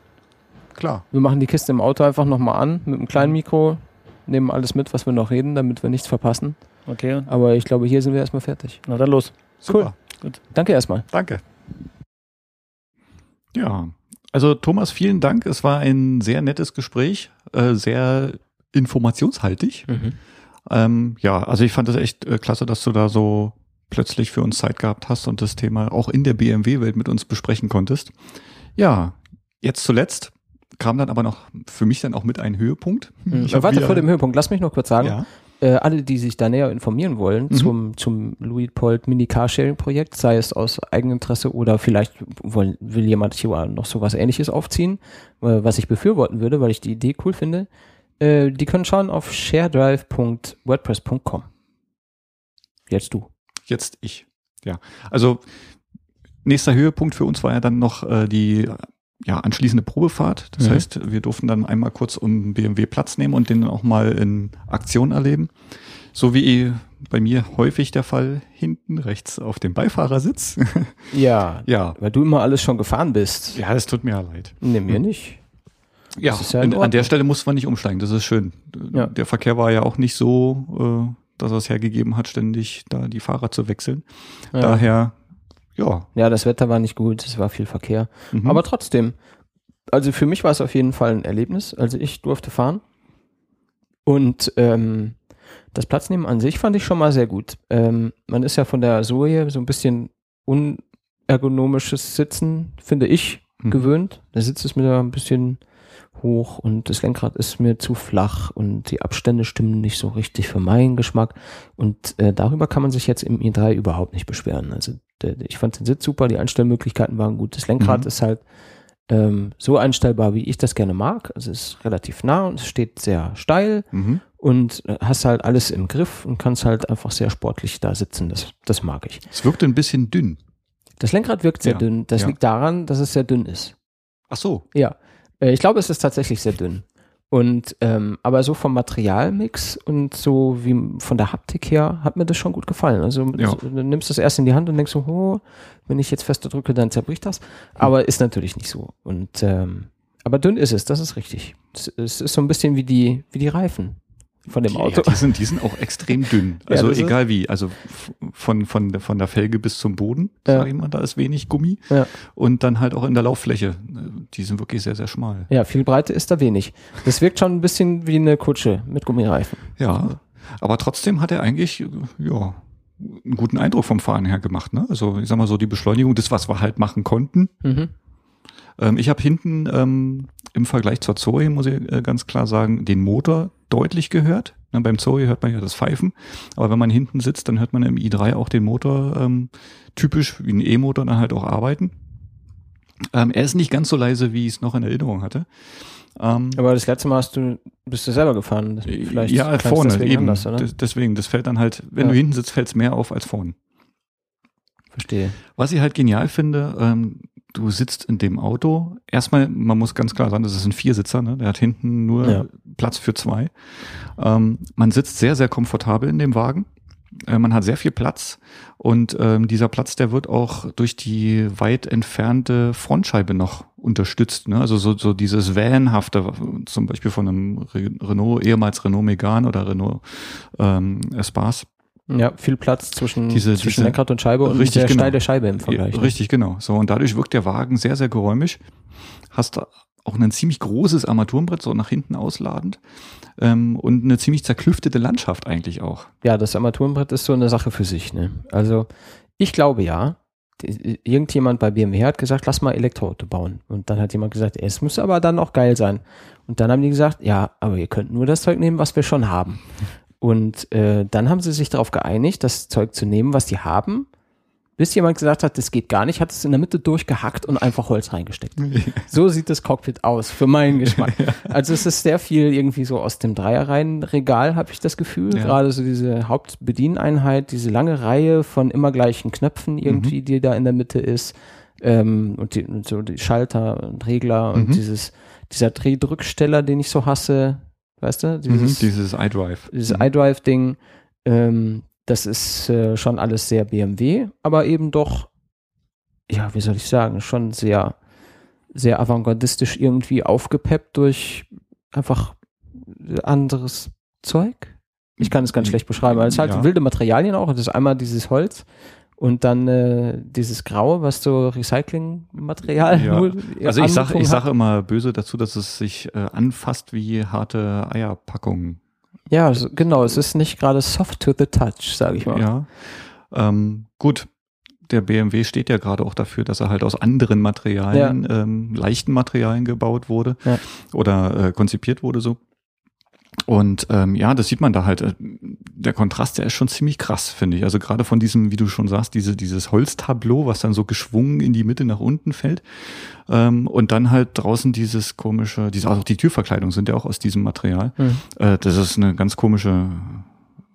[SPEAKER 2] Klar.
[SPEAKER 1] Wir machen die Kiste im Auto einfach nochmal an mit einem kleinen Mikro, nehmen alles mit, was wir noch reden, damit wir nichts verpassen.
[SPEAKER 3] Okay,
[SPEAKER 1] Aber ich glaube, hier sind wir erstmal fertig.
[SPEAKER 3] na dann los.
[SPEAKER 2] Super.
[SPEAKER 1] Danke erstmal.
[SPEAKER 2] Danke. Ja, also Thomas, vielen Dank. Es war ein sehr nettes Gespräch, äh, sehr informationshaltig. Ähm, ja, also ich fand es echt äh, klasse, dass du da so plötzlich für uns Zeit gehabt hast und das Thema auch in der BMW-Welt mit uns besprechen konntest. Ja, jetzt zuletzt kam dann aber noch für mich dann auch mit ein Höhepunkt. Ich hab
[SPEAKER 1] Warte vor dem Höhepunkt, lass mich noch kurz sagen.
[SPEAKER 2] Ja,
[SPEAKER 1] Äh, alle, die sich da näher informieren wollen
[SPEAKER 2] Mhm.
[SPEAKER 1] zum, zum Louis Pold Mini Carsharing Projekt, sei es aus Eigeninteresse oder vielleicht wollen, will jemand hier noch sowas ähnliches aufziehen, äh, was ich befürworten würde, weil ich die Idee cool finde, äh, die können schauen auf sharedrive.wordpress.com. Jetzt du.
[SPEAKER 2] jetzt ich. Ja, also nächster Höhepunkt für uns war ja dann noch äh, die ja, anschließende Probefahrt. Das
[SPEAKER 1] Mhm.
[SPEAKER 2] heißt, wir durften dann einmal kurz um BMW Platz nehmen und den auch mal in Aktion erleben. So wie bei mir häufig der Fall, hinten rechts auf dem Beifahrersitz.
[SPEAKER 1] Ja,
[SPEAKER 2] ja.
[SPEAKER 1] weil du immer alles schon gefahren bist.
[SPEAKER 2] Ja, es tut mir ja leid.
[SPEAKER 1] Nee, mir nicht.
[SPEAKER 2] Ja,
[SPEAKER 1] ja in
[SPEAKER 2] an der. Stelle muss man nicht umsteigen, das ist schön.
[SPEAKER 1] Ja.
[SPEAKER 2] Der Verkehr war ja auch nicht so, äh, dass er es hergegeben hat, ständig da die Fahrer zu wechseln.
[SPEAKER 1] Ja.
[SPEAKER 2] Daher, ja.
[SPEAKER 1] Ja, das Wetter war nicht gut, es war viel Verkehr.
[SPEAKER 2] Mhm.
[SPEAKER 1] Aber trotzdem, also für mich war es auf jeden Fall ein Erlebnis. Also ich durfte fahren. Und ähm, das Platznehmen an sich fand ich schon mal sehr gut. Ähm, man ist ja von der Zoe so ein bisschen unergonomisches Sitzen, finde ich,
[SPEAKER 2] Mhm.
[SPEAKER 1] gewöhnt. Der Sitz ist mir da ein bisschen hoch und das Lenkrad ist mir zu flach und die Abstände stimmen nicht so richtig für meinen Geschmack. Und äh, darüber kann man sich jetzt im i3 überhaupt nicht beschweren. Also der, ich fand den Sitz super, die Einstellmöglichkeiten waren gut. Das Lenkrad
[SPEAKER 2] Mhm.
[SPEAKER 1] ist halt ähm, so einstellbar, wie ich das gerne mag. Also es ist relativ nah und es steht sehr steil
[SPEAKER 2] Mhm.
[SPEAKER 1] und äh, hast halt alles im Griff und kannst halt einfach sehr sportlich da sitzen. Das, das mag ich.
[SPEAKER 2] Es wirkte ein bisschen dünn.
[SPEAKER 1] Das Lenkrad wirkt sehr
[SPEAKER 2] Ja,
[SPEAKER 1] dünn. Das
[SPEAKER 2] ja.
[SPEAKER 1] liegt daran, dass es sehr dünn ist.
[SPEAKER 2] Ach so.
[SPEAKER 1] Ja, ich glaube, es ist tatsächlich sehr dünn. Und ähm, aber so vom Materialmix und so wie von der Haptik her hat mir das schon gut gefallen. Also
[SPEAKER 2] Ja.
[SPEAKER 1] so, du nimmst das erst in die Hand und denkst so, oh, wenn ich jetzt fester drücke, dann zerbricht das. Aber ist natürlich nicht so. Und ähm, aber dünn ist es, das ist richtig. Es, es ist so ein bisschen wie die wie die Reifen von dem
[SPEAKER 2] Die,
[SPEAKER 1] Auto.
[SPEAKER 2] ja, die, sind, die sind auch extrem dünn.
[SPEAKER 1] Ja,
[SPEAKER 2] Also
[SPEAKER 1] ist-
[SPEAKER 2] egal wie. Also von, von, der- von der Felge bis zum Boden,
[SPEAKER 1] Ja.
[SPEAKER 2] sag ich mal, da ist wenig Gummi.
[SPEAKER 1] Ja.
[SPEAKER 2] Und dann halt auch in der Lauffläche. Die sind wirklich sehr, sehr schmal.
[SPEAKER 1] Ja, viel Breite ist da wenig. Das wirkt schon ein bisschen wie eine Kutsche mit Gummireifen.
[SPEAKER 2] Ja. Aber trotzdem hat er eigentlich, ja, einen guten Eindruck vom Fahren her gemacht. Ne? Also ich sag mal so, die Beschleunigung, das, was wir halt machen konnten.
[SPEAKER 1] Mhm.
[SPEAKER 2] Ähm, ich habe hinten ähm, im Vergleich zur Zoe, muss ich äh, ganz klar sagen, den Motor deutlich gehört. Ne, beim Zoe hört man ja das Pfeifen, aber wenn man hinten sitzt, dann hört man im i3 auch den Motor ähm, typisch wie ein E-Motor dann halt auch arbeiten. Ähm, er ist nicht ganz so leise, wie ich es noch in Erinnerung hatte. Ähm,
[SPEAKER 1] Aber das letzte Mal hast du, bist du selber gefahren. Das- Vielleicht
[SPEAKER 2] ja, vorne
[SPEAKER 1] deswegen
[SPEAKER 2] eben.
[SPEAKER 1] anders, oder?
[SPEAKER 2] Des- Deswegen, das fällt dann halt, wenn
[SPEAKER 1] Ja.
[SPEAKER 2] du hinten sitzt, fällt es mehr auf als vorne.
[SPEAKER 1] Verstehe.
[SPEAKER 2] Was ich halt genial finde, ähm, du sitzt in dem Auto. Erstmal, man muss ganz klar sagen, das ist ein Viersitzer, ne? Der hat hinten nur
[SPEAKER 1] Ja.
[SPEAKER 2] Platz für zwei. Ähm, man sitzt sehr, sehr komfortabel in dem Wagen. Äh, man hat sehr viel Platz und ähm, dieser Platz, der wird auch durch die weit entfernte Frontscheibe noch unterstützt. Ne? Also so, so dieses Vanhafte, zum Beispiel von einem Re Renault, ehemals Renault Megane oder Renault ähm, Espace.
[SPEAKER 1] Ja, viel Platz zwischen,
[SPEAKER 2] Diese-
[SPEAKER 1] zwischen
[SPEAKER 2] diese-
[SPEAKER 1] Lenkrad und Scheibe und
[SPEAKER 2] Richtig,
[SPEAKER 1] sehr
[SPEAKER 2] genau.
[SPEAKER 1] steile Scheibe im Vergleich.
[SPEAKER 2] Ja,
[SPEAKER 1] ne?
[SPEAKER 2] richtig, genau. So, und dadurch wirkt der Wagen sehr, sehr geräumig. Hast auch ein ziemlich großes Armaturenbrett, so nach hinten ausladend. Ähm, und eine ziemlich zerklüftete Landschaft eigentlich auch.
[SPEAKER 1] Ja, das Armaturenbrett ist so eine Sache für sich. Ne? Also ich glaube ja, irgendjemand bei BMW hat gesagt, lass mal Elektroauto bauen. Und dann hat jemand gesagt, es muss aber dann auch geil sein. Und dann haben die gesagt, ja, aber ihr könnt nur das Zeug nehmen, was wir schon haben. Und äh, dann haben sie sich darauf geeinigt, das Zeug zu nehmen, was die haben. Bis jemand gesagt hat, das geht gar nicht, hat es in der Mitte durchgehackt und einfach Holz reingesteckt. So sieht das Cockpit aus, für meinen Geschmack. Also es ist sehr viel irgendwie so aus dem Dreierreihenregal, habe ich das Gefühl.
[SPEAKER 2] Ja.
[SPEAKER 1] Gerade so diese Hauptbedieneinheit, diese lange Reihe von immer gleichen Knöpfen irgendwie, die da in der Mitte ist. Ähm, und, die, und so die Schalter und Regler und
[SPEAKER 2] Mhm.
[SPEAKER 1] dieses, dieser Drehdrücksteller, den ich so hasse. Weißt du?
[SPEAKER 2] Mhm,
[SPEAKER 1] Dieses,
[SPEAKER 2] dieses iDrive.
[SPEAKER 1] dieses
[SPEAKER 2] Mhm.
[SPEAKER 1] iDrive-Ding, ähm, das ist äh, schon alles sehr BMW, aber eben doch ja, wie soll ich sagen, schon sehr, sehr avantgardistisch irgendwie aufgepeppt durch einfach anderes Zeug. Ich kann es ganz schlecht beschreiben. Es ist halt
[SPEAKER 2] Ja.
[SPEAKER 1] wilde Materialien auch. Das ist einmal dieses Holz und dann äh, dieses Graue, was so Recyclingmaterial
[SPEAKER 2] Ja.
[SPEAKER 1] nur
[SPEAKER 2] Also ich sage ich sag immer böse dazu, dass es sich äh, anfasst wie harte Eierpackungen.
[SPEAKER 1] Ja, so- genau. Es ist nicht gerade soft to the touch, sage ich mal.
[SPEAKER 2] Ja. Ähm, gut. Der BMW steht ja gerade auch dafür, dass er halt aus anderen Materialien, ähm, leichten Materialien gebaut wurde
[SPEAKER 1] Ja.
[SPEAKER 2] oder äh, konzipiert wurde so. Und ähm, ja, das sieht man da halt. äh, Der Kontrast, der ist schon ziemlich krass, finde ich. Also gerade von diesem, wie du schon sagst, diese, dieses Holztableau, was dann so geschwungen in die Mitte nach unten fällt. Ähm, und dann halt draußen dieses komische, diese, also auch die Türverkleidung sind ja auch aus diesem Material.
[SPEAKER 1] Hm.
[SPEAKER 2] Äh, das ist eine ganz komische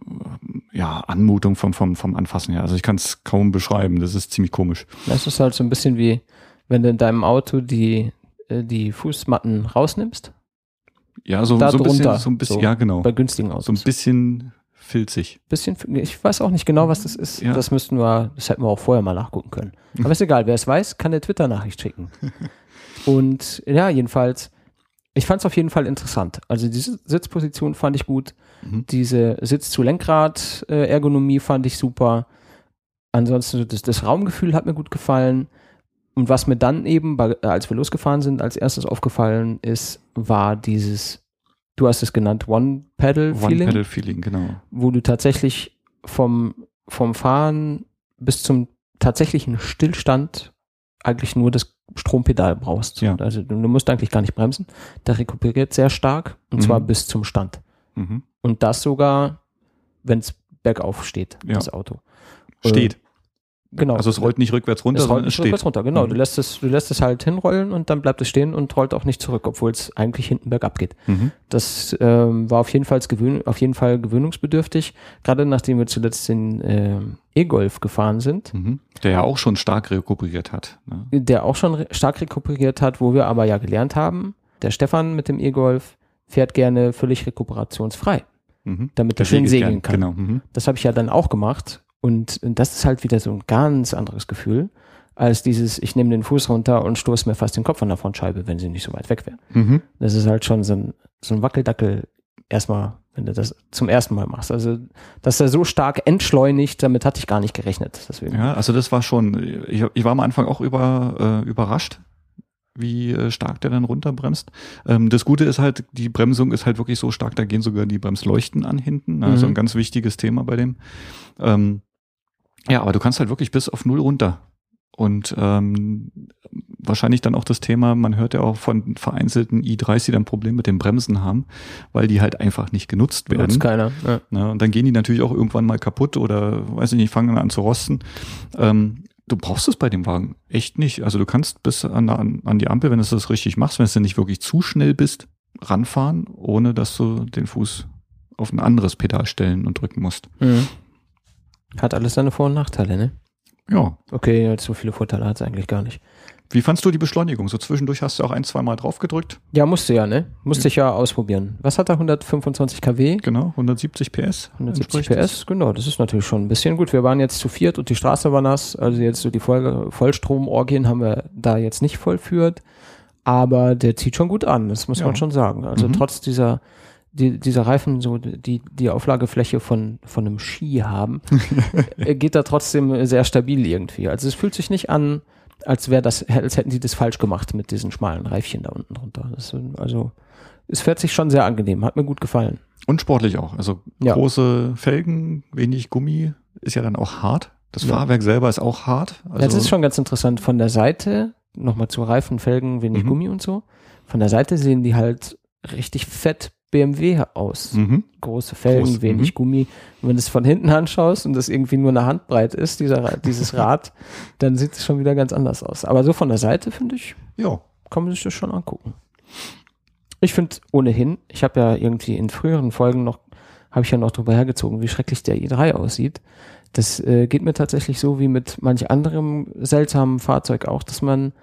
[SPEAKER 2] äh, ja, Anmutung vom, vom, vom Anfassen her. Also ich kann es kaum beschreiben. Das ist ziemlich komisch.
[SPEAKER 1] Das ist halt so ein bisschen wie, wenn du in deinem Auto die, äh, die Fußmatten rausnimmst,
[SPEAKER 2] Ja, so, so ein bisschen, so ein bisschen,
[SPEAKER 1] so.
[SPEAKER 2] ja genau.
[SPEAKER 1] bei günstigen
[SPEAKER 2] So ein
[SPEAKER 1] Autos.
[SPEAKER 2] bisschen filzig.
[SPEAKER 1] bisschen, ich weiß auch nicht genau, was das ist.
[SPEAKER 2] Ja.
[SPEAKER 1] Das müssten wir, das hätten wir auch vorher mal nachgucken können. Aber ist egal, wer es weiß, kann eine Twitter-Nachricht schicken. Und ja, jedenfalls, ich fand es auf jeden Fall interessant. Also diese Sitzposition fand ich gut.
[SPEAKER 2] Mhm.
[SPEAKER 1] Diese Sitz-zu-Lenkrad-Ergonomie fand ich super. Ansonsten so das, das Raumgefühl hat mir gut gefallen. Und was mir dann eben, äh, als wir losgefahren sind, als erstes aufgefallen ist, war dieses, du hast es genannt, One-Pedal-Feeling
[SPEAKER 2] One-Pedal-Feeling, genau.
[SPEAKER 1] wo du tatsächlich vom, vom Fahren bis zum tatsächlichen Stillstand eigentlich nur das Strompedal brauchst.
[SPEAKER 2] Ja.
[SPEAKER 1] Also du, du musst eigentlich gar nicht bremsen. Der rekuperiert sehr stark und
[SPEAKER 2] Mhm.
[SPEAKER 1] zwar bis zum Stand.
[SPEAKER 2] Mhm.
[SPEAKER 1] Und das sogar, wenn es bergauf steht,
[SPEAKER 2] Ja.
[SPEAKER 1] das Auto.
[SPEAKER 2] Steht.
[SPEAKER 1] Genau.
[SPEAKER 2] Also es rollt nicht rückwärts runter,
[SPEAKER 1] es rollt nicht
[SPEAKER 2] steht.
[SPEAKER 1] rückwärts runter, genau.
[SPEAKER 2] Mhm.
[SPEAKER 1] Du lässt es, du lässt es halt hinrollen und dann bleibt es stehen und rollt auch nicht zurück, obwohl es eigentlich hinten bergab geht.
[SPEAKER 2] Mhm.
[SPEAKER 1] Das ähm, war auf jeden, Fall gewöhn auf jeden Fall gewöhnungsbedürftig, gerade nachdem wir zuletzt den ähm, E-Golf gefahren sind,
[SPEAKER 2] Mhm. Der ja auch schon stark rekuperiert hat. Ne?
[SPEAKER 1] der auch schon re stark rekuperiert hat, wo wir aber ja gelernt haben, der Stefan mit dem E-Golf fährt gerne völlig rekuperationsfrei,
[SPEAKER 2] Mhm.
[SPEAKER 1] damit er schön segeln kann.
[SPEAKER 2] Genau. Mhm.
[SPEAKER 1] Das habe ich ja dann auch gemacht und das ist halt wieder so ein ganz anderes Gefühl als dieses, ich nehme den Fuß runter und stoße mir fast den Kopf an der Frontscheibe, wenn sie nicht so weit weg wäre.
[SPEAKER 2] Mhm.
[SPEAKER 1] Das ist halt schon so ein, so ein Wackeldackel erstmal, wenn du das zum ersten Mal machst. Also, dass er so stark entschleunigt, damit hatte ich gar nicht gerechnet. Deswegen.
[SPEAKER 2] Ja, also das war schon, ich, ich war am Anfang auch über, äh, überrascht, wie äh, stark der dann runterbremst. Ähm, das Gute ist halt, die Bremsung ist halt wirklich so stark, da gehen sogar die Bremsleuchten an hinten. Also
[SPEAKER 1] Mhm.
[SPEAKER 2] ein ganz wichtiges Thema bei dem. Ähm, ja, aber du kannst halt wirklich bis auf null runter. Und ähm, wahrscheinlich dann auch das Thema, man hört ja auch von vereinzelten i3s, die dann ein Problem mit den Bremsen haben, weil die halt einfach nicht genutzt werden.
[SPEAKER 1] Benutzt keiner. Ja.
[SPEAKER 2] Ne? Und dann gehen die natürlich auch irgendwann mal kaputt oder weiß ich nicht, fangen an zu rosten. Ähm, du brauchst es bei dem Wagen echt nicht. Also du kannst bis an, an, an die Ampel, wenn du das richtig machst, wenn du nicht wirklich zu schnell bist, ranfahren, ohne dass du den Fuß auf ein anderes Pedal stellen und drücken musst.
[SPEAKER 1] Mhm. Hat alles seine Vor- und Nachteile, ne?
[SPEAKER 2] Ja.
[SPEAKER 1] Okay, so viele Vorteile hat es eigentlich gar nicht.
[SPEAKER 2] Wie fandst du die Beschleunigung? So zwischendurch hast du auch ein, zwei Mal drauf gedrückt.
[SPEAKER 1] Ja, musste ja, ne? Musste ich ja ausprobieren. Was hat er? 125 kW?
[SPEAKER 2] Genau, 170 PS.
[SPEAKER 1] 170
[SPEAKER 2] entspricht das.
[SPEAKER 1] PS, genau, das ist natürlich schon ein bisschen gut. Wir waren jetzt zu viert und die Straße war nass, also jetzt so die Voll Vollstromorgien haben wir da jetzt nicht vollführt, aber der zieht schon gut an, das muss
[SPEAKER 2] Ja.
[SPEAKER 1] man schon sagen. Also
[SPEAKER 2] Mhm.
[SPEAKER 1] trotz dieser die, dieser Reifen so die die Auflagefläche von von einem Ski haben, äh, geht da trotzdem sehr stabil irgendwie. Also es fühlt sich nicht an, als wäre das als hätten die das falsch gemacht mit diesen schmalen Reifchen da unten drunter. Das, sind- also es fährt sich schon sehr angenehm, hat mir gut gefallen.
[SPEAKER 2] Und sportlich auch. Also
[SPEAKER 1] Ja.
[SPEAKER 2] große Felgen, wenig Gummi, ist ja dann auch hart. Das
[SPEAKER 1] Ja.
[SPEAKER 2] Fahrwerk selber ist auch hart. Also,
[SPEAKER 1] Ja, das ist schon ganz interessant. Von der Seite, nochmal zu Reifen, Felgen, wenig
[SPEAKER 2] Mhm.
[SPEAKER 1] Gummi und so. Von der Seite sehen die halt richtig fett BMW aus.
[SPEAKER 2] Mhm.
[SPEAKER 1] Große Felgen,
[SPEAKER 2] Groß,
[SPEAKER 1] wenig
[SPEAKER 2] mhm.
[SPEAKER 1] Gummi. Und wenn du es von hinten anschaust und das irgendwie nur eine Handbreit ist, dieser, dieses Rad, dann sieht es schon wieder ganz anders aus. Aber so von der Seite, finde ich,
[SPEAKER 2] Ja.
[SPEAKER 1] kann man sich das schon angucken. Ich finde ohnehin, ich habe ja irgendwie in früheren Folgen noch, habe ich ja noch drüber hergezogen, wie schrecklich der i3 aussieht. Das äh, geht mir tatsächlich so wie mit manch anderem seltsamen Fahrzeug auch, dass man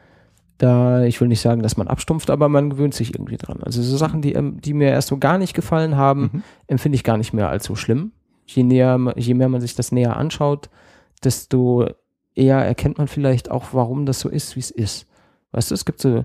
[SPEAKER 1] da, ich will nicht sagen, dass man abstumpft, aber man gewöhnt sich irgendwie dran. Also so Sachen, die, ähm, die mir erst so gar nicht gefallen haben,
[SPEAKER 2] Mhm.
[SPEAKER 1] empfinde ich gar nicht mehr als so schlimm. Je näher, je mehr man sich das näher anschaut, desto eher erkennt man vielleicht auch, warum das so ist, wie es ist. Weißt du, es gibt so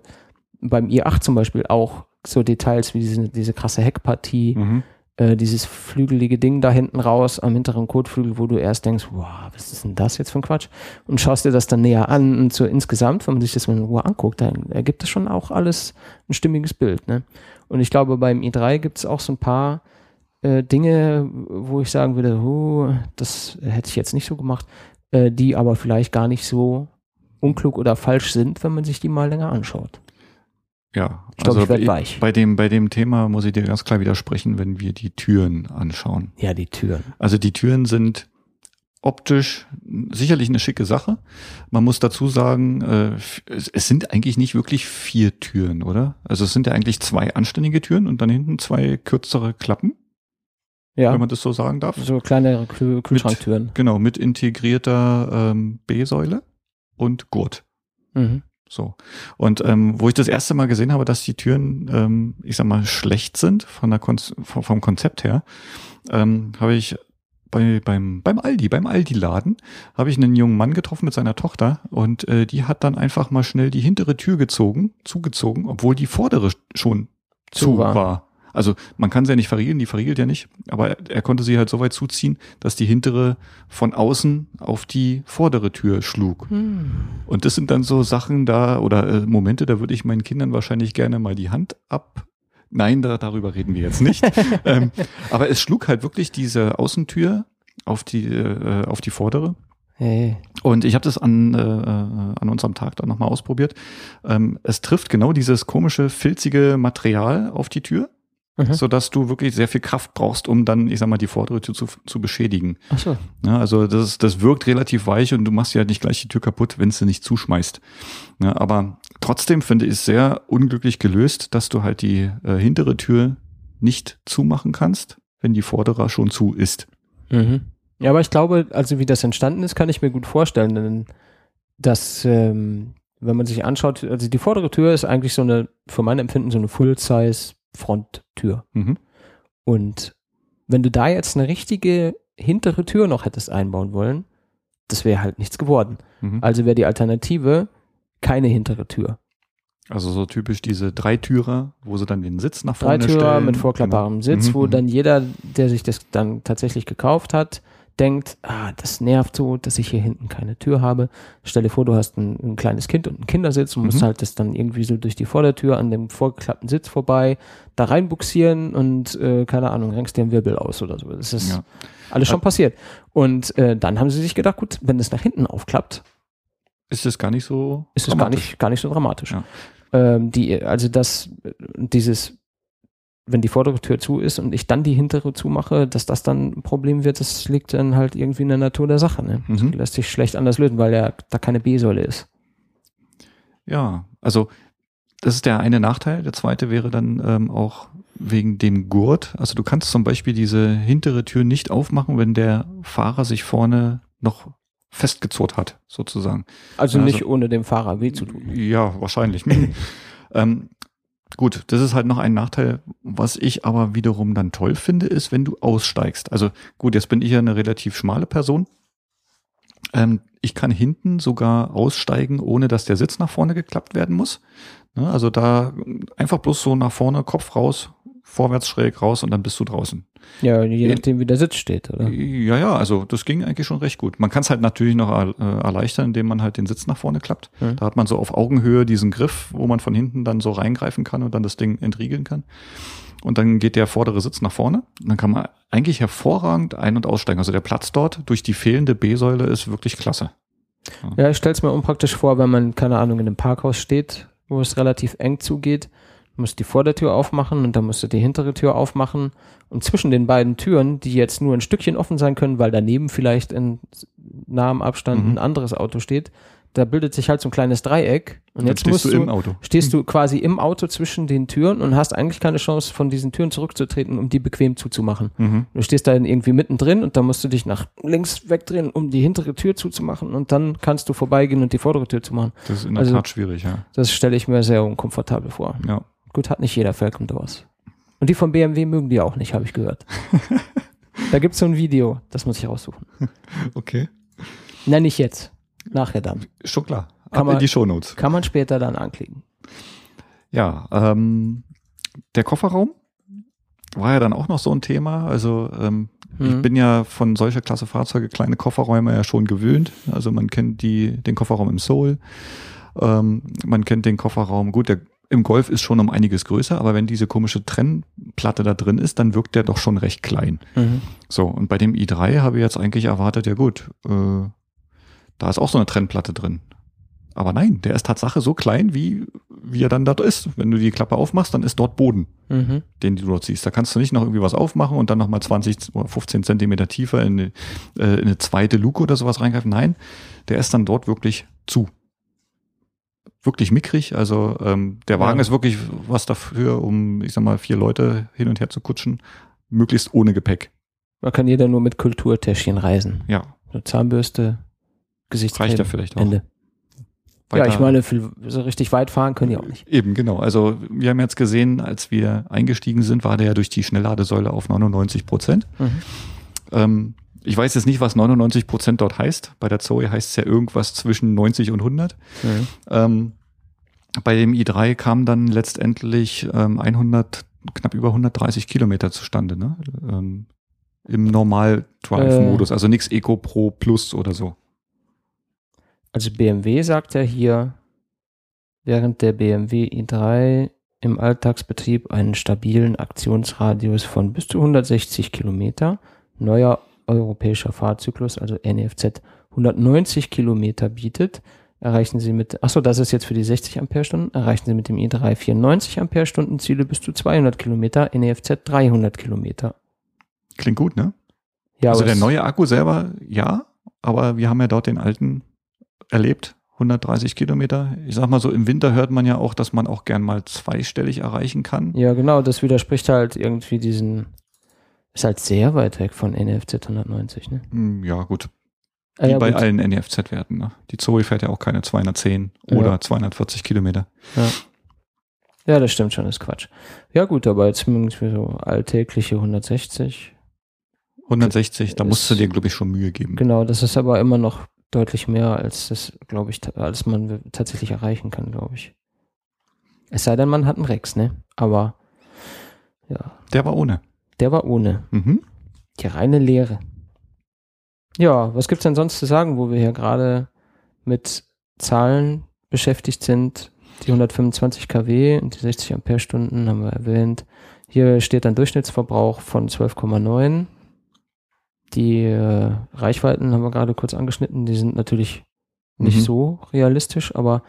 [SPEAKER 1] beim i8 zum Beispiel auch so Details wie diese, diese krasse Heckpartie,
[SPEAKER 2] Mhm.
[SPEAKER 1] Äh, dieses flügelige Ding da hinten raus am hinteren Kotflügel, wo du erst denkst, wow, was ist denn das jetzt für ein Quatsch? Und schaust dir das dann näher an und so insgesamt, wenn man sich das mal in Ruhe anguckt, dann ergibt das schon auch alles ein stimmiges Bild. Ne? Und ich glaube, beim i3 gibt es auch so ein paar äh, Dinge, wo ich sagen würde, oh, das hätte ich jetzt nicht so gemacht, äh, die aber vielleicht gar nicht so unklug oder falsch sind, wenn man sich die mal länger anschaut.
[SPEAKER 2] Ja,
[SPEAKER 1] Ich glaub, ich weich.
[SPEAKER 2] Bei dem, bei dem Thema muss ich dir ganz klar widersprechen, wenn wir die Türen anschauen.
[SPEAKER 1] Ja, die Türen.
[SPEAKER 2] Also die Türen sind optisch sicherlich eine schicke Sache. Man muss dazu sagen, äh, es, sind eigentlich nicht wirklich vier Türen, oder? Also es sind ja eigentlich zwei anständige Türen und dann hinten zwei kürzere Klappen,
[SPEAKER 1] Ja,
[SPEAKER 2] wenn man das so sagen darf.
[SPEAKER 1] so kleinere Kühl Kühlschranktüren.
[SPEAKER 2] Genau, mit integrierter ähm, B-Säule und Gurt.
[SPEAKER 1] Mhm.
[SPEAKER 2] So. Und ähm, wo ich das erste Mal gesehen habe, dass die Türen, ähm, ich sag mal, schlecht sind von der Kon vom, Konzept her, ähm, habe ich bei, beim, beim Aldi, beim Aldi-Laden, habe ich einen jungen Mann getroffen mit seiner Tochter und äh, die hat dann einfach mal schnell die hintere Tür gezogen, zugezogen, obwohl die vordere schon
[SPEAKER 1] Zu
[SPEAKER 2] zu,
[SPEAKER 1] war.
[SPEAKER 2] war. Also man kann sie ja nicht verriegeln, die verriegelt ja nicht, aber er, er konnte sie halt so weit zuziehen, dass die hintere von außen auf die vordere Tür schlug.
[SPEAKER 1] Hm.
[SPEAKER 2] Und das sind dann so Sachen da oder äh, Momente, da würde ich meinen Kindern wahrscheinlich gerne mal die Hand ab. Nein, da, darüber reden wir jetzt nicht. ähm, aber es schlug halt wirklich diese Außentür auf die, äh, auf die vordere.
[SPEAKER 1] Hey.
[SPEAKER 2] Und ich habe das an, äh, äh, an unserem Tag dann nochmal ausprobiert. Ähm, es trifft genau dieses komische, filzige Material auf die Tür,
[SPEAKER 1] Mhm.
[SPEAKER 2] sodass du wirklich sehr viel Kraft brauchst, um dann, ich sag mal, die vordere Tür zu, zu beschädigen.
[SPEAKER 1] Ach so.
[SPEAKER 2] Ja, also das, das wirkt relativ weich und du machst ja nicht gleich die Tür kaputt, wenn sie nicht zuschmeißt. Ja, aber trotzdem finde ich es sehr unglücklich gelöst, dass du halt die äh, hintere Tür nicht zumachen kannst, wenn die vordere schon zu ist.
[SPEAKER 1] Mhm. Ja, aber ich glaube, also wie das entstanden ist, kann ich mir gut vorstellen, denn dass, ähm, wenn man sich anschaut, also die vordere Tür ist eigentlich so eine, für mein Empfinden, so eine Full-Size-Fronttür.
[SPEAKER 2] Mhm.
[SPEAKER 1] Und wenn du da jetzt eine richtige hintere Tür noch hättest einbauen wollen, das wäre halt nichts geworden.
[SPEAKER 2] Mhm.
[SPEAKER 1] Also wäre die Alternative keine hintere Tür.
[SPEAKER 2] Also so typisch diese Dreitürer, wo sie dann den Sitz nach vorne
[SPEAKER 1] Dreitürer
[SPEAKER 2] stellen.
[SPEAKER 1] mit vorklappbarem
[SPEAKER 2] Genau.
[SPEAKER 1] Sitz,
[SPEAKER 2] Mhm,
[SPEAKER 1] wo
[SPEAKER 2] mhm.
[SPEAKER 1] dann jeder, der sich das dann tatsächlich gekauft hat, denkt, ah, das nervt so, dass ich hier hinten keine Tür habe. Stell dir vor, du hast ein, ein kleines Kind und einen Kindersitz und musst
[SPEAKER 2] Mhm.
[SPEAKER 1] halt das dann irgendwie so durch die Vordertür an dem vorgeklappten Sitz vorbei, da reinbuxieren und äh, keine Ahnung, renkst dir einen Wirbel aus oder so. Das ist
[SPEAKER 2] Ja.
[SPEAKER 1] alles schon passiert. Und äh, dann haben sie sich gedacht, gut, wenn es nach hinten aufklappt,
[SPEAKER 2] Ist es gar nicht so
[SPEAKER 1] ist es gar nicht, gar nicht so dramatisch.
[SPEAKER 2] Ja.
[SPEAKER 1] Ähm, die, also das, dieses, wenn die vordere Tür zu ist und ich dann die hintere zumache, dass das dann ein Problem wird, das liegt dann halt irgendwie in der Natur der Sache. Ne?
[SPEAKER 2] Mhm.
[SPEAKER 1] lässt sich schlecht anders lösen, weil ja da keine B-Säule ist.
[SPEAKER 2] Ja, also das ist der eine Nachteil. Der zweite wäre dann ähm, auch wegen dem Gurt. Also du kannst zum Beispiel diese hintere Tür nicht aufmachen, wenn der Fahrer sich vorne noch festgezurrt hat, sozusagen.
[SPEAKER 1] Also,
[SPEAKER 2] Also-
[SPEAKER 1] nicht ohne dem Fahrer weh zu tun.
[SPEAKER 2] Ja, wahrscheinlich. ähm, gut, das ist halt noch ein Nachteil. Was ich aber wiederum dann toll finde, ist, wenn du aussteigst. Also gut, jetzt bin ich ja eine relativ schmale Person. Ähm, ich kann hinten sogar aussteigen, ohne dass der Sitz nach vorne geklappt werden muss. Ne, also da einfach bloß so nach vorne, Kopf raus, vorwärts schräg raus und dann bist du draußen.
[SPEAKER 1] Ja, je nachdem, wie der Sitz steht, oder?
[SPEAKER 2] Ja, ja, also das ging eigentlich schon recht gut. Man kann es halt natürlich noch äh, erleichtern, indem man halt den Sitz nach vorne klappt.
[SPEAKER 1] Mhm.
[SPEAKER 2] Da hat man so auf Augenhöhe diesen Griff, wo man von hinten dann so reingreifen kann und dann das Ding entriegeln kann. Und dann geht der vordere Sitz nach vorne. Und dann kann man eigentlich hervorragend ein- und aussteigen. Also der Platz dort durch die fehlende B-Säule ist wirklich klasse.
[SPEAKER 1] Ja, ich stell's mir unpraktisch vor, wenn man, keine Ahnung, in einem Parkhaus steht, wo es relativ eng zugeht, musst die Vordertür aufmachen und dann musst du die hintere Tür aufmachen. Und zwischen den beiden Türen, die jetzt nur ein Stückchen offen sein können, weil daneben vielleicht in nahem Abstand
[SPEAKER 2] Mhm.
[SPEAKER 1] ein anderes Auto steht, da bildet sich halt so ein kleines Dreieck. Und jetzt
[SPEAKER 2] stehst
[SPEAKER 1] musst
[SPEAKER 2] du
[SPEAKER 1] du,
[SPEAKER 2] im Auto.
[SPEAKER 1] stehst du quasi im Auto zwischen den Türen und hast eigentlich keine Chance, von diesen Türen zurückzutreten, um die bequem zuzumachen.
[SPEAKER 2] Mhm.
[SPEAKER 1] Du stehst da irgendwie mittendrin und dann musst du dich nach links wegdrehen, um die hintere Tür zuzumachen und dann kannst du vorbeigehen und die vordere Tür zumachen.
[SPEAKER 2] Das ist in der
[SPEAKER 1] Also-
[SPEAKER 2] Tat schwierig, ja.
[SPEAKER 1] Das stelle ich mir sehr unkomfortabel vor.
[SPEAKER 2] Ja.
[SPEAKER 1] Gut, hat nicht jeder Falcon Doors. Und die von BMW mögen die auch nicht, habe ich gehört. da gibt's so ein Video, das muss ich raussuchen.
[SPEAKER 2] Okay.
[SPEAKER 1] Nein, nicht jetzt. Nachher dann.
[SPEAKER 2] Schon klar.
[SPEAKER 1] Kann
[SPEAKER 2] Ab
[SPEAKER 1] man-
[SPEAKER 2] in die Shownotes.
[SPEAKER 1] Kann man später dann anklicken.
[SPEAKER 2] Ja, ähm, der Kofferraum war ja dann auch noch so ein Thema. Also ähm, ich
[SPEAKER 1] Mhm.
[SPEAKER 2] bin ja von solcher Klasse Fahrzeuge kleine Kofferräume ja schon gewöhnt. Also man kennt die, den Kofferraum im Soul. Ähm, man kennt den Kofferraum, gut, der im Golf ist schon um einiges größer, aber wenn diese komische Trennplatte da drin ist, dann wirkt der doch schon recht klein.
[SPEAKER 1] Mhm.
[SPEAKER 2] So, und bei dem i3 habe ich jetzt eigentlich erwartet, ja gut, äh, da ist auch so eine Trennplatte drin. Aber nein, der ist Tatsache so klein, wie, wie er dann dort ist. Wenn du die Klappe aufmachst, dann ist dort Boden,
[SPEAKER 1] Mhm.
[SPEAKER 2] den du dort siehst. Da kannst du nicht noch irgendwie was aufmachen und dann nochmal 20 oder 15 Zentimeter tiefer in eine, äh, in eine zweite Luke oder sowas reingreifen. Nein, der ist dann dort wirklich zu. Wirklich mickrig. Also ähm, der Wagen
[SPEAKER 1] Ja.
[SPEAKER 2] ist wirklich was dafür, um, ich sag mal, vier Leute hin und her zu kutschen. Möglichst ohne Gepäck.
[SPEAKER 1] Man kann jeder nur mit Kulturtäschchen reisen.
[SPEAKER 2] Ja,
[SPEAKER 1] So Zahnbürste, Gesichtscreme,
[SPEAKER 2] reicht ja vielleicht auch.
[SPEAKER 1] Ende. Ja,
[SPEAKER 2] Weiter-
[SPEAKER 1] ich meine, viel, so richtig weit fahren können die auch nicht.
[SPEAKER 2] Eben, genau. Also wir haben jetzt gesehen, als wir eingestiegen sind, war der ja durch die Schnellladesäule auf 99 Prozent.
[SPEAKER 1] Mhm.
[SPEAKER 2] Ähm, ich weiß jetzt nicht, was 99 Prozent dort heißt. Bei der Zoe heißt es ja irgendwas zwischen 90 und 100.
[SPEAKER 1] Mhm.
[SPEAKER 2] Ähm, bei dem i3 kam dann letztendlich ähm, 100, knapp über 130 Kilometer zustande, ne? Ähm, Im Normal-Drive-Modus, also nichts Eco Pro Plus oder so.
[SPEAKER 1] Also BMW sagt ja hier, während der BMW i3 im Alltagsbetrieb einen stabilen Aktionsradius von bis zu 160 Kilometer, neuer europäischer Fahrzyklus, also NFZ 190 Kilometer bietet, erreichen Sie mit, achso, das ist jetzt für die 60 Ampere-Stunden, erreichen Sie mit dem i3 94 Ampere-Stunden Ziele bis zu 200 Kilometer, NFZ 300 Kilometer.
[SPEAKER 2] Klingt gut, ne?
[SPEAKER 1] Ja,
[SPEAKER 2] also der neue Akku selber, ja, aber wir haben ja dort den alten erlebt, 130 Kilometer. Ich sag mal so, im Winter hört man ja auch, dass man auch gern mal zweistellig erreichen kann.
[SPEAKER 1] Ja, genau, das widerspricht halt irgendwie diesen, ist halt sehr weit weg von NFZ 190, ne?
[SPEAKER 2] Hm, Ja, gut.
[SPEAKER 1] Ah,
[SPEAKER 2] Wie
[SPEAKER 1] ja,
[SPEAKER 2] bei
[SPEAKER 1] gut.
[SPEAKER 2] allen NFZ-Werten. Ne? Die Zoe fährt ja auch keine 210
[SPEAKER 1] Ja.
[SPEAKER 2] oder 240 Kilometer.
[SPEAKER 1] Ja, das stimmt schon, ist Quatsch. Ja, gut, aber jetzt für so alltägliche 160.
[SPEAKER 2] 160, da musst du dir, glaube ich, schon Mühe geben.
[SPEAKER 1] Genau, das ist aber immer noch deutlich mehr, als das, glaube ich, als man tatsächlich erreichen kann, glaube ich. Es sei denn, man hat einen Rex, ne? Aber ja,
[SPEAKER 2] Der war ohne.
[SPEAKER 1] Der war ohne.
[SPEAKER 2] Mhm.
[SPEAKER 1] Die reine Leere. Ja, was gibt's denn sonst zu sagen, wo wir hier gerade mit Zahlen beschäftigt sind? Die 125 kW und die 60 Ampere-Stunden haben wir erwähnt. Hier steht ein Durchschnittsverbrauch von 12,9. Die äh, Reichweiten haben wir gerade kurz angeschnitten. Die sind natürlich nicht
[SPEAKER 2] Mhm.
[SPEAKER 1] so realistisch, aber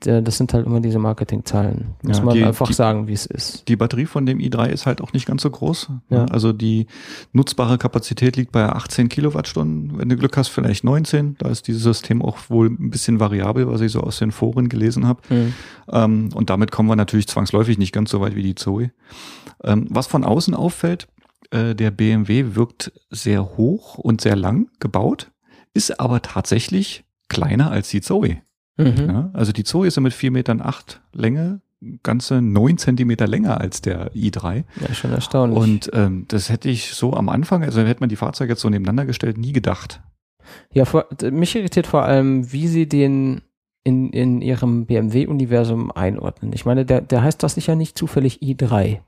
[SPEAKER 1] das sind halt immer diese Marketingzahlen. Muss
[SPEAKER 2] Ja,
[SPEAKER 1] man
[SPEAKER 2] die-
[SPEAKER 1] einfach
[SPEAKER 2] die-
[SPEAKER 1] sagen, wie es ist.
[SPEAKER 2] Die Batterie von dem i3 ist halt auch nicht ganz so groß.
[SPEAKER 1] Ja.
[SPEAKER 2] Also die nutzbare Kapazität liegt bei 18 Kilowattstunden. Wenn du Glück hast, vielleicht 19. Da ist dieses System auch wohl ein bisschen variabel, was ich so aus den Foren gelesen habe.
[SPEAKER 1] Mhm.
[SPEAKER 2] Ähm, und damit kommen wir natürlich zwangsläufig nicht ganz so weit wie die Zoe. Ähm, was von außen auffällt, äh, der BMW wirkt sehr hoch und sehr lang gebaut, ist aber tatsächlich kleiner als die Zoe.
[SPEAKER 1] Mhm.
[SPEAKER 2] Ja? Also die Zoe ist ja mit 4,8 Metern acht Länge, ganze 9 Zentimeter länger als der i3.
[SPEAKER 1] Ja, schon erstaunlich.
[SPEAKER 2] Und ähm, das hätte ich so am Anfang, also hätte man die Fahrzeuge jetzt so nebeneinander gestellt, nie gedacht.
[SPEAKER 1] Ja, vor, mich irritiert vor allem, wie sie den in, in ihrem BMW-Universum einordnen. Ich meine, der, der heißt das sicher nicht zufällig i3.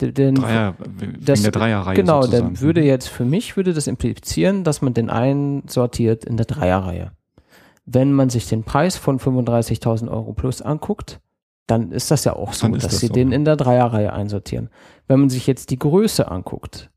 [SPEAKER 1] Der, den,
[SPEAKER 2] Dreier,
[SPEAKER 1] das-
[SPEAKER 2] der Dreierreihe
[SPEAKER 1] genau,
[SPEAKER 2] sozusagen.
[SPEAKER 1] dann würde jetzt für mich würde das implizieren, dass man den einsortiert in der Dreierreihe. Wenn man sich den Preis von 35.000 Euro plus anguckt, dann ist das ja auch so, dass
[SPEAKER 2] das
[SPEAKER 1] sie
[SPEAKER 2] so.
[SPEAKER 1] den in der Dreierreihe einsortieren. Wenn man sich jetzt die Größe anguckt,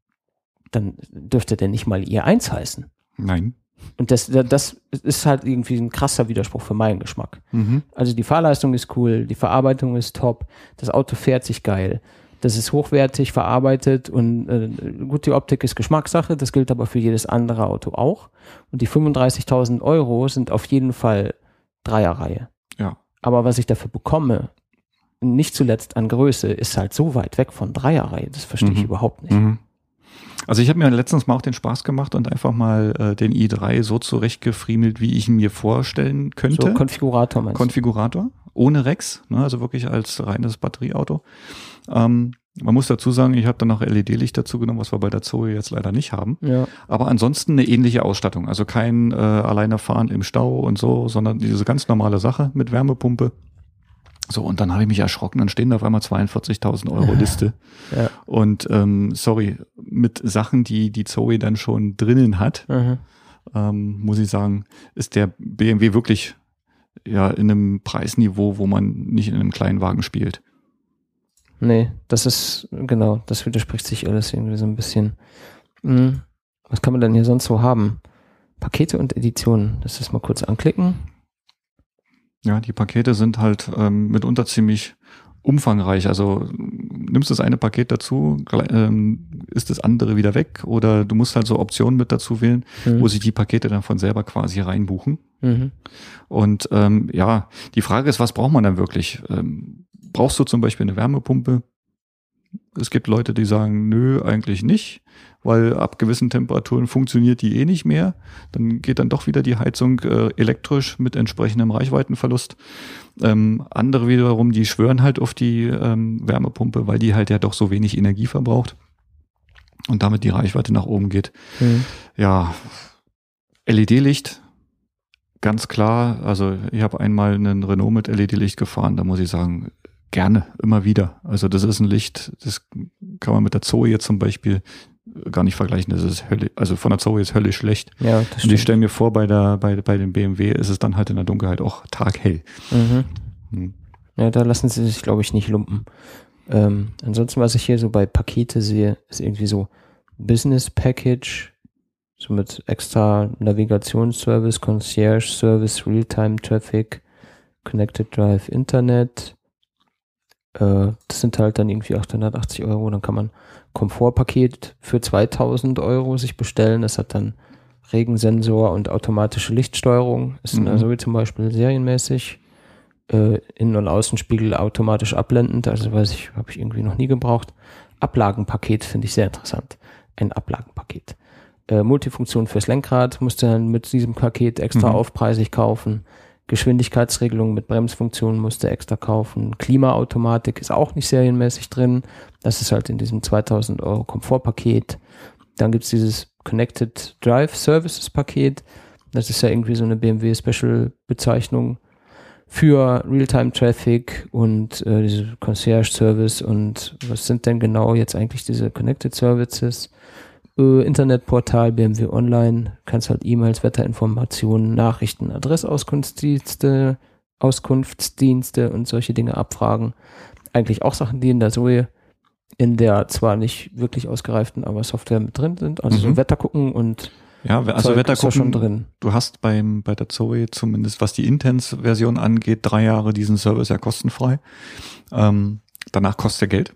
[SPEAKER 1] dann dürfte der nicht mal i1 heißen.
[SPEAKER 2] Nein.
[SPEAKER 1] Und das, das ist halt irgendwie ein krasser Widerspruch für meinen Geschmack.
[SPEAKER 2] Mhm.
[SPEAKER 1] Also die Fahrleistung ist cool, die Verarbeitung ist top, das Auto fährt sich geil, das ist hochwertig verarbeitet und äh, gut, die Optik ist Geschmackssache, das gilt aber für jedes andere Auto auch. Und die 35.000 Euro sind auf jeden Fall Dreierreihe.
[SPEAKER 2] Ja.
[SPEAKER 1] Aber was ich dafür bekomme, nicht zuletzt an Größe, ist halt so weit weg von Dreierreihe, das verstehe ich
[SPEAKER 2] Mhm.
[SPEAKER 1] überhaupt nicht.
[SPEAKER 2] Mhm. Also ich habe mir letztens mal auch den Spaß gemacht und einfach mal äh, den i3 so zurechtgefriemelt, wie ich ihn mir vorstellen könnte.
[SPEAKER 1] So Konfigurator meinst du?
[SPEAKER 2] Konfigurator, ohne Rex, ne, also wirklich als reines Batterieauto. Ähm, Man muss dazu sagen, ich habe dann noch LED-Licht dazu genommen, was wir bei der Zoe jetzt leider nicht haben.
[SPEAKER 1] Ja.
[SPEAKER 2] Aber ansonsten eine ähnliche Ausstattung. Also kein äh, alleine fahren im Stau und so, sondern diese ganz normale Sache mit Wärmepumpe. So, und dann habe ich mich erschrocken, dann stehen da auf einmal 42.000 Euro Liste.
[SPEAKER 1] Ja.
[SPEAKER 2] Und ähm, sorry, mit Sachen, die die Zoe dann schon drinnen hat,
[SPEAKER 1] Mhm.
[SPEAKER 2] ähm, muss ich sagen, ist der BMW wirklich ja in einem Preisniveau, wo man nicht in einem kleinen Wagen spielt.
[SPEAKER 1] Nee, das ist, genau, das widerspricht sich alles irgendwie so ein bisschen. Hm. Was kann man denn hier sonst so haben? Pakete und Editionen. Das ist mal kurz anklicken.
[SPEAKER 2] Ja, die Pakete sind halt ähm, mitunter ziemlich umfangreich. Also nimmst das eine Paket dazu, ähm, ist das andere wieder weg oder du musst halt so Optionen mit dazu wählen,
[SPEAKER 1] Mhm.
[SPEAKER 2] wo sich die Pakete dann von selber quasi reinbuchen.
[SPEAKER 1] Mhm.
[SPEAKER 2] Und ähm, ja, die Frage ist, was braucht man dann wirklich? Ähm, brauchst du zum Beispiel eine Wärmepumpe? Es gibt Leute, die sagen, nö, eigentlich nicht, weil ab gewissen Temperaturen funktioniert die eh nicht mehr. Dann geht dann doch wieder die Heizung äh, elektrisch mit entsprechendem Reichweitenverlust. Ähm, andere wiederum, die schwören halt auf die ähm, Wärmepumpe, weil die halt ja doch so wenig Energie verbraucht und damit die Reichweite nach oben geht.
[SPEAKER 1] Mhm.
[SPEAKER 2] Ja, LED-Licht, ganz klar. Also ich habe einmal einen Renault mit LED-Licht gefahren, da muss ich sagen, gerne, immer wieder. Also das ist ein Licht, das kann man mit der Zoe jetzt zum Beispiel gar nicht vergleichen. Das ist höllisch, also von der Zoe ist höllisch schlecht.
[SPEAKER 1] Ja, das
[SPEAKER 2] Und ich
[SPEAKER 1] stimmt.
[SPEAKER 2] stelle mir vor, bei der, bei, bei dem BMW ist es dann halt in der Dunkelheit auch taghell.
[SPEAKER 1] Mhm.
[SPEAKER 2] Hm.
[SPEAKER 1] Ja, da lassen sie sich, glaube ich, nicht lumpen. Ähm, ansonsten, was ich hier so bei Pakete sehe, ist irgendwie so Business Package, so mit extra Navigationsservice, Concierge Service, Realtime Traffic, Connected Drive Internet. Äh, das sind halt dann irgendwie 880 Euro. Dann kann man Komfortpaket für 2000 Euro sich bestellen. Das hat dann Regensensor und automatische Lichtsteuerung. Ist in
[SPEAKER 2] Mhm.
[SPEAKER 1] Zoe zum Beispiel serienmäßig äh, Innen- und Außenspiegel automatisch abblendend. Also weiß ich, habe ich irgendwie noch nie gebraucht. Ablagenpaket finde ich sehr interessant. Ein Ablagenpaket. Äh, Multifunktion fürs Lenkrad musste dann mit diesem Paket extra
[SPEAKER 2] Mhm.
[SPEAKER 1] aufpreisig kaufen. Geschwindigkeitsregelung mit Bremsfunktion musste extra kaufen. Klimaautomatik ist auch nicht serienmäßig drin. Das ist halt in diesem 2000 Euro Komfortpaket. Dann gibt's dieses Connected Drive Services Paket. Das ist ja irgendwie so eine BMW Special Bezeichnung für Realtime Traffic und äh, diese Concierge Service und was sind denn genau jetzt eigentlich diese Connected Services? Äh, Internetportal BMW Online, kannst halt E-Mails, Wetterinformationen, Nachrichten, Adressauskunftsdienste, Auskunftsdienste und solche Dinge abfragen. Eigentlich auch Sachen, die in der Zoe in der zwar nicht wirklich ausgereiften, aber Software mit drin sind. Also so
[SPEAKER 2] Mhm.
[SPEAKER 1] Wetter gucken und
[SPEAKER 2] Ja, also
[SPEAKER 1] Zeug
[SPEAKER 2] Wetter gucken,
[SPEAKER 1] schon drin.
[SPEAKER 2] Du hast beim, bei der Zoe zumindest, was die Intense-Version angeht, drei Jahre diesen Service ja kostenfrei. Ähm, danach kostet er Geld.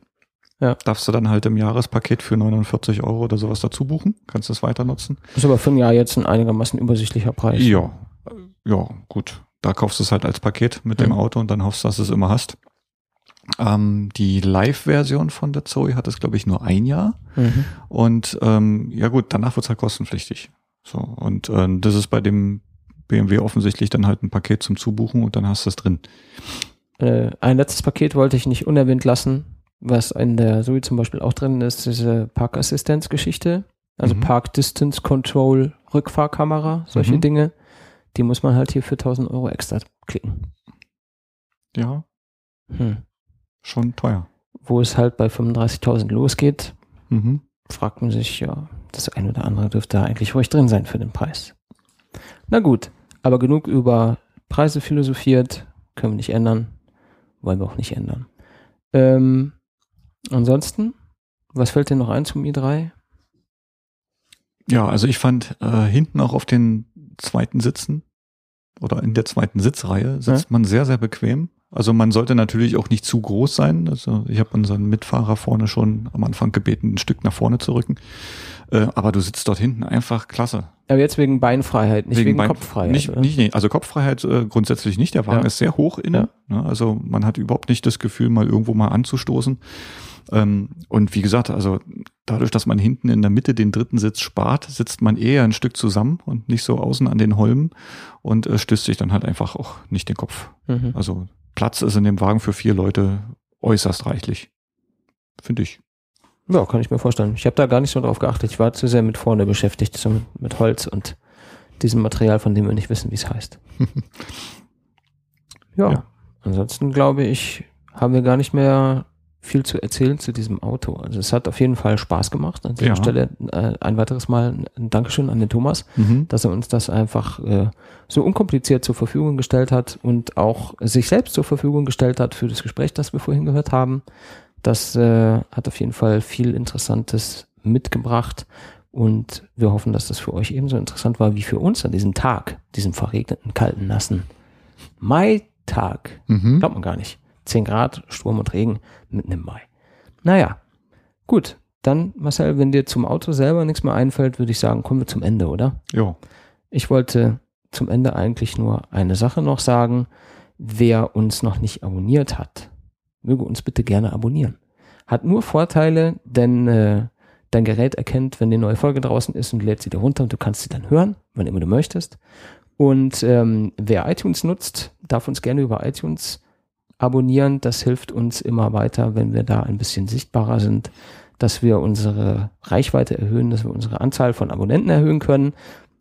[SPEAKER 1] Ja.
[SPEAKER 2] Darfst du dann halt im Jahrespaket für 49 Euro oder sowas dazu buchen. Kannst du es weiter nutzen.
[SPEAKER 1] Ist aber für ein Jahr jetzt ein einigermaßen übersichtlicher Preis.
[SPEAKER 2] Ja. Ja, gut. Da kaufst du es halt als Paket mit dem
[SPEAKER 1] Mhm.
[SPEAKER 2] Auto und dann hoffst, dass du es immer hast. Ähm, die Live-Version von der Zoe hat es, glaube ich, nur ein Jahr.
[SPEAKER 1] Mhm.
[SPEAKER 2] Und ähm, ja gut, danach wird's halt kostenpflichtig. So, und ähm, das ist bei dem BMW offensichtlich dann halt ein Paket zum Zubuchen und dann hast du es drin.
[SPEAKER 1] Äh, ein letztes Paket wollte ich nicht unerwähnt lassen, was in der Zoe zum Beispiel auch drin ist, diese Parkassistenzgeschichte. Also
[SPEAKER 2] Mhm.
[SPEAKER 1] Park Distance Control, Rückfahrkamera, solche
[SPEAKER 2] Mhm.
[SPEAKER 1] Dinge. Die muss man halt hier für 1000 Euro extra klicken.
[SPEAKER 2] Ja,
[SPEAKER 1] Hm.
[SPEAKER 2] schon teuer.
[SPEAKER 1] Wo es halt bei 35.000 losgeht,
[SPEAKER 2] Mhm.
[SPEAKER 1] fragt man sich, ja, das eine oder andere dürfte da eigentlich ruhig drin sein für den Preis. Na gut, aber genug über Preise philosophiert, können wir nicht ändern, wollen wir auch nicht ändern. Ähm, ansonsten, was fällt dir noch ein zum i3?
[SPEAKER 2] Ja, also ich fand äh, hinten auch auf den zweiten Sitzen oder in der zweiten Sitzreihe sitzt man sehr, sehr bequem. Also man sollte natürlich auch nicht zu groß sein. Also ich habe unseren Mitfahrer vorne schon am Anfang gebeten, ein Stück nach vorne zu rücken. Äh, aber du sitzt dort hinten einfach klasse.
[SPEAKER 1] Aber jetzt wegen Beinfreiheit, nicht wegen,
[SPEAKER 2] Bein-
[SPEAKER 1] Kopffreiheit.
[SPEAKER 2] Nicht, nicht, nee, also Kopffreiheit äh, grundsätzlich nicht. Der Wagen
[SPEAKER 1] Ja.
[SPEAKER 2] ist sehr hoch innen. Ne? Also man hat überhaupt nicht das Gefühl, mal irgendwo mal anzustoßen. Ähm, und wie gesagt, also dadurch, dass man hinten in der Mitte den dritten Sitz spart, sitzt man eher ein Stück zusammen und nicht so außen an den Holmen und äh, stößt sich dann halt einfach auch nicht den Kopf.
[SPEAKER 1] Mhm.
[SPEAKER 2] Also Platz ist in dem Wagen für vier Leute äußerst reichlich. finde ich.
[SPEAKER 1] Ja, kann ich mir vorstellen. Ich habe da gar nicht so drauf geachtet. Ich war zu sehr mit vorne beschäftigt, so mit, mit Holz und diesem Material, von dem wir nicht wissen, wie es heißt. ja,
[SPEAKER 2] Ja.
[SPEAKER 1] ansonsten glaube ich, haben wir gar nicht mehr viel zu erzählen zu diesem Auto. Also es hat auf jeden Fall Spaß gemacht. An dieser
[SPEAKER 2] Ja.
[SPEAKER 1] Stelle äh, ein weiteres Mal ein Dankeschön an den Thomas,
[SPEAKER 2] Mhm.
[SPEAKER 1] dass er uns das einfach äh, so unkompliziert zur Verfügung gestellt hat und auch sich selbst zur Verfügung gestellt hat für das Gespräch, das wir vorhin gehört haben. Das äh, hat auf jeden Fall viel Interessantes mitgebracht und wir hoffen, dass das für euch ebenso interessant war wie für uns an diesem Tag, diesem verregneten, kalten, nassen Mai-Tag.
[SPEAKER 2] Mhm.
[SPEAKER 1] Glaubt man gar nicht. 10 Grad, Sturm und Regen mitten im Mai. Naja, gut. Dann, Marcel, wenn dir zum Auto selber nichts mehr einfällt, würde ich sagen, kommen wir zum Ende, oder?
[SPEAKER 2] Ja.
[SPEAKER 1] Ich wollte zum Ende eigentlich nur eine Sache noch sagen. Wer uns noch nicht abonniert hat, möge uns bitte gerne abonnieren. Hat nur Vorteile, denn äh, dein Gerät erkennt, wenn die neue Folge draußen ist und lädt sie dir runter und du kannst sie dann hören, wann immer du möchtest. Und ähm, wer iTunes nutzt, darf uns gerne über iTunes abonnieren. Das hilft uns immer weiter, wenn wir da ein bisschen sichtbarer sind, dass wir unsere Reichweite erhöhen, dass wir unsere Anzahl von Abonnenten erhöhen können.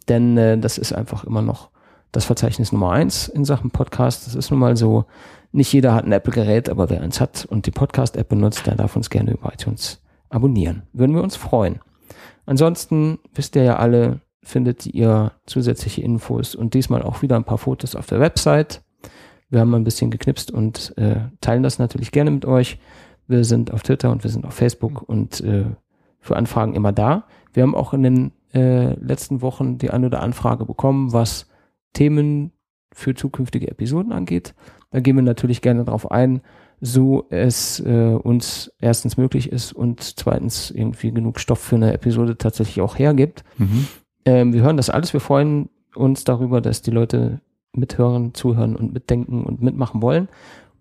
[SPEAKER 1] Denn äh, das ist einfach immer noch das Verzeichnis Nummer eins in Sachen Podcast. Das ist nun mal so. Nicht jeder hat ein Apple-Gerät, aber wer eins hat und die Podcast-App benutzt, der darf uns gerne über iTunes abonnieren. Würden wir uns freuen. Ansonsten wisst ihr ja alle, findet ihr zusätzliche Infos und diesmal auch wieder ein paar Fotos auf der Website. Wir haben ein bisschen geknipst und äh, teilen das natürlich gerne mit euch. Wir sind auf Twitter und wir sind auf Facebook und äh, für Anfragen immer da. Wir haben auch in den äh, letzten Wochen die eine oder Anfrage bekommen, was Themen für zukünftige Episoden angeht. Da gehen wir natürlich gerne drauf ein, so es äh, uns erstens möglich ist und zweitens irgendwie genug Stoff für eine Episode tatsächlich auch hergibt.
[SPEAKER 2] Mhm.
[SPEAKER 1] Ähm, wir hören das alles. Wir freuen uns darüber, dass die Leute mithören, zuhören und mitdenken und mitmachen wollen.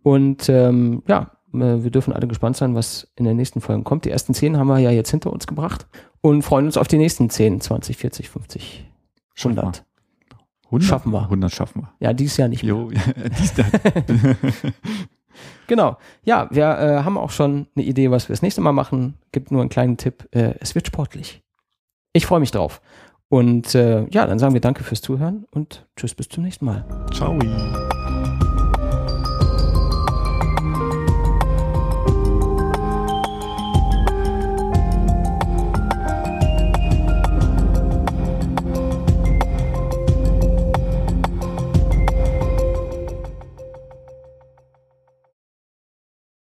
[SPEAKER 1] Und ähm, ja, äh, wir dürfen alle gespannt sein, was in den nächsten Folgen kommt. Die ersten zehn haben wir ja jetzt hinter uns gebracht und freuen uns auf die nächsten 10, 20, 40, 50,
[SPEAKER 2] Schaffen wir.
[SPEAKER 1] 100.
[SPEAKER 2] 100
[SPEAKER 1] Schaffen wir.
[SPEAKER 2] 100 schaffen wir.
[SPEAKER 1] Ja, dieses Jahr nicht mehr.
[SPEAKER 2] Jo, dies.
[SPEAKER 1] Genau. Ja, wir äh, haben auch schon eine Idee, was wir das nächste Mal machen. Gibt nur einen kleinen Tipp. Äh, es wird sportlich. Ich freue mich drauf. Und äh, ja, dann sagen wir danke fürs Zuhören und tschüss bis zum nächsten Mal.
[SPEAKER 2] Ciao.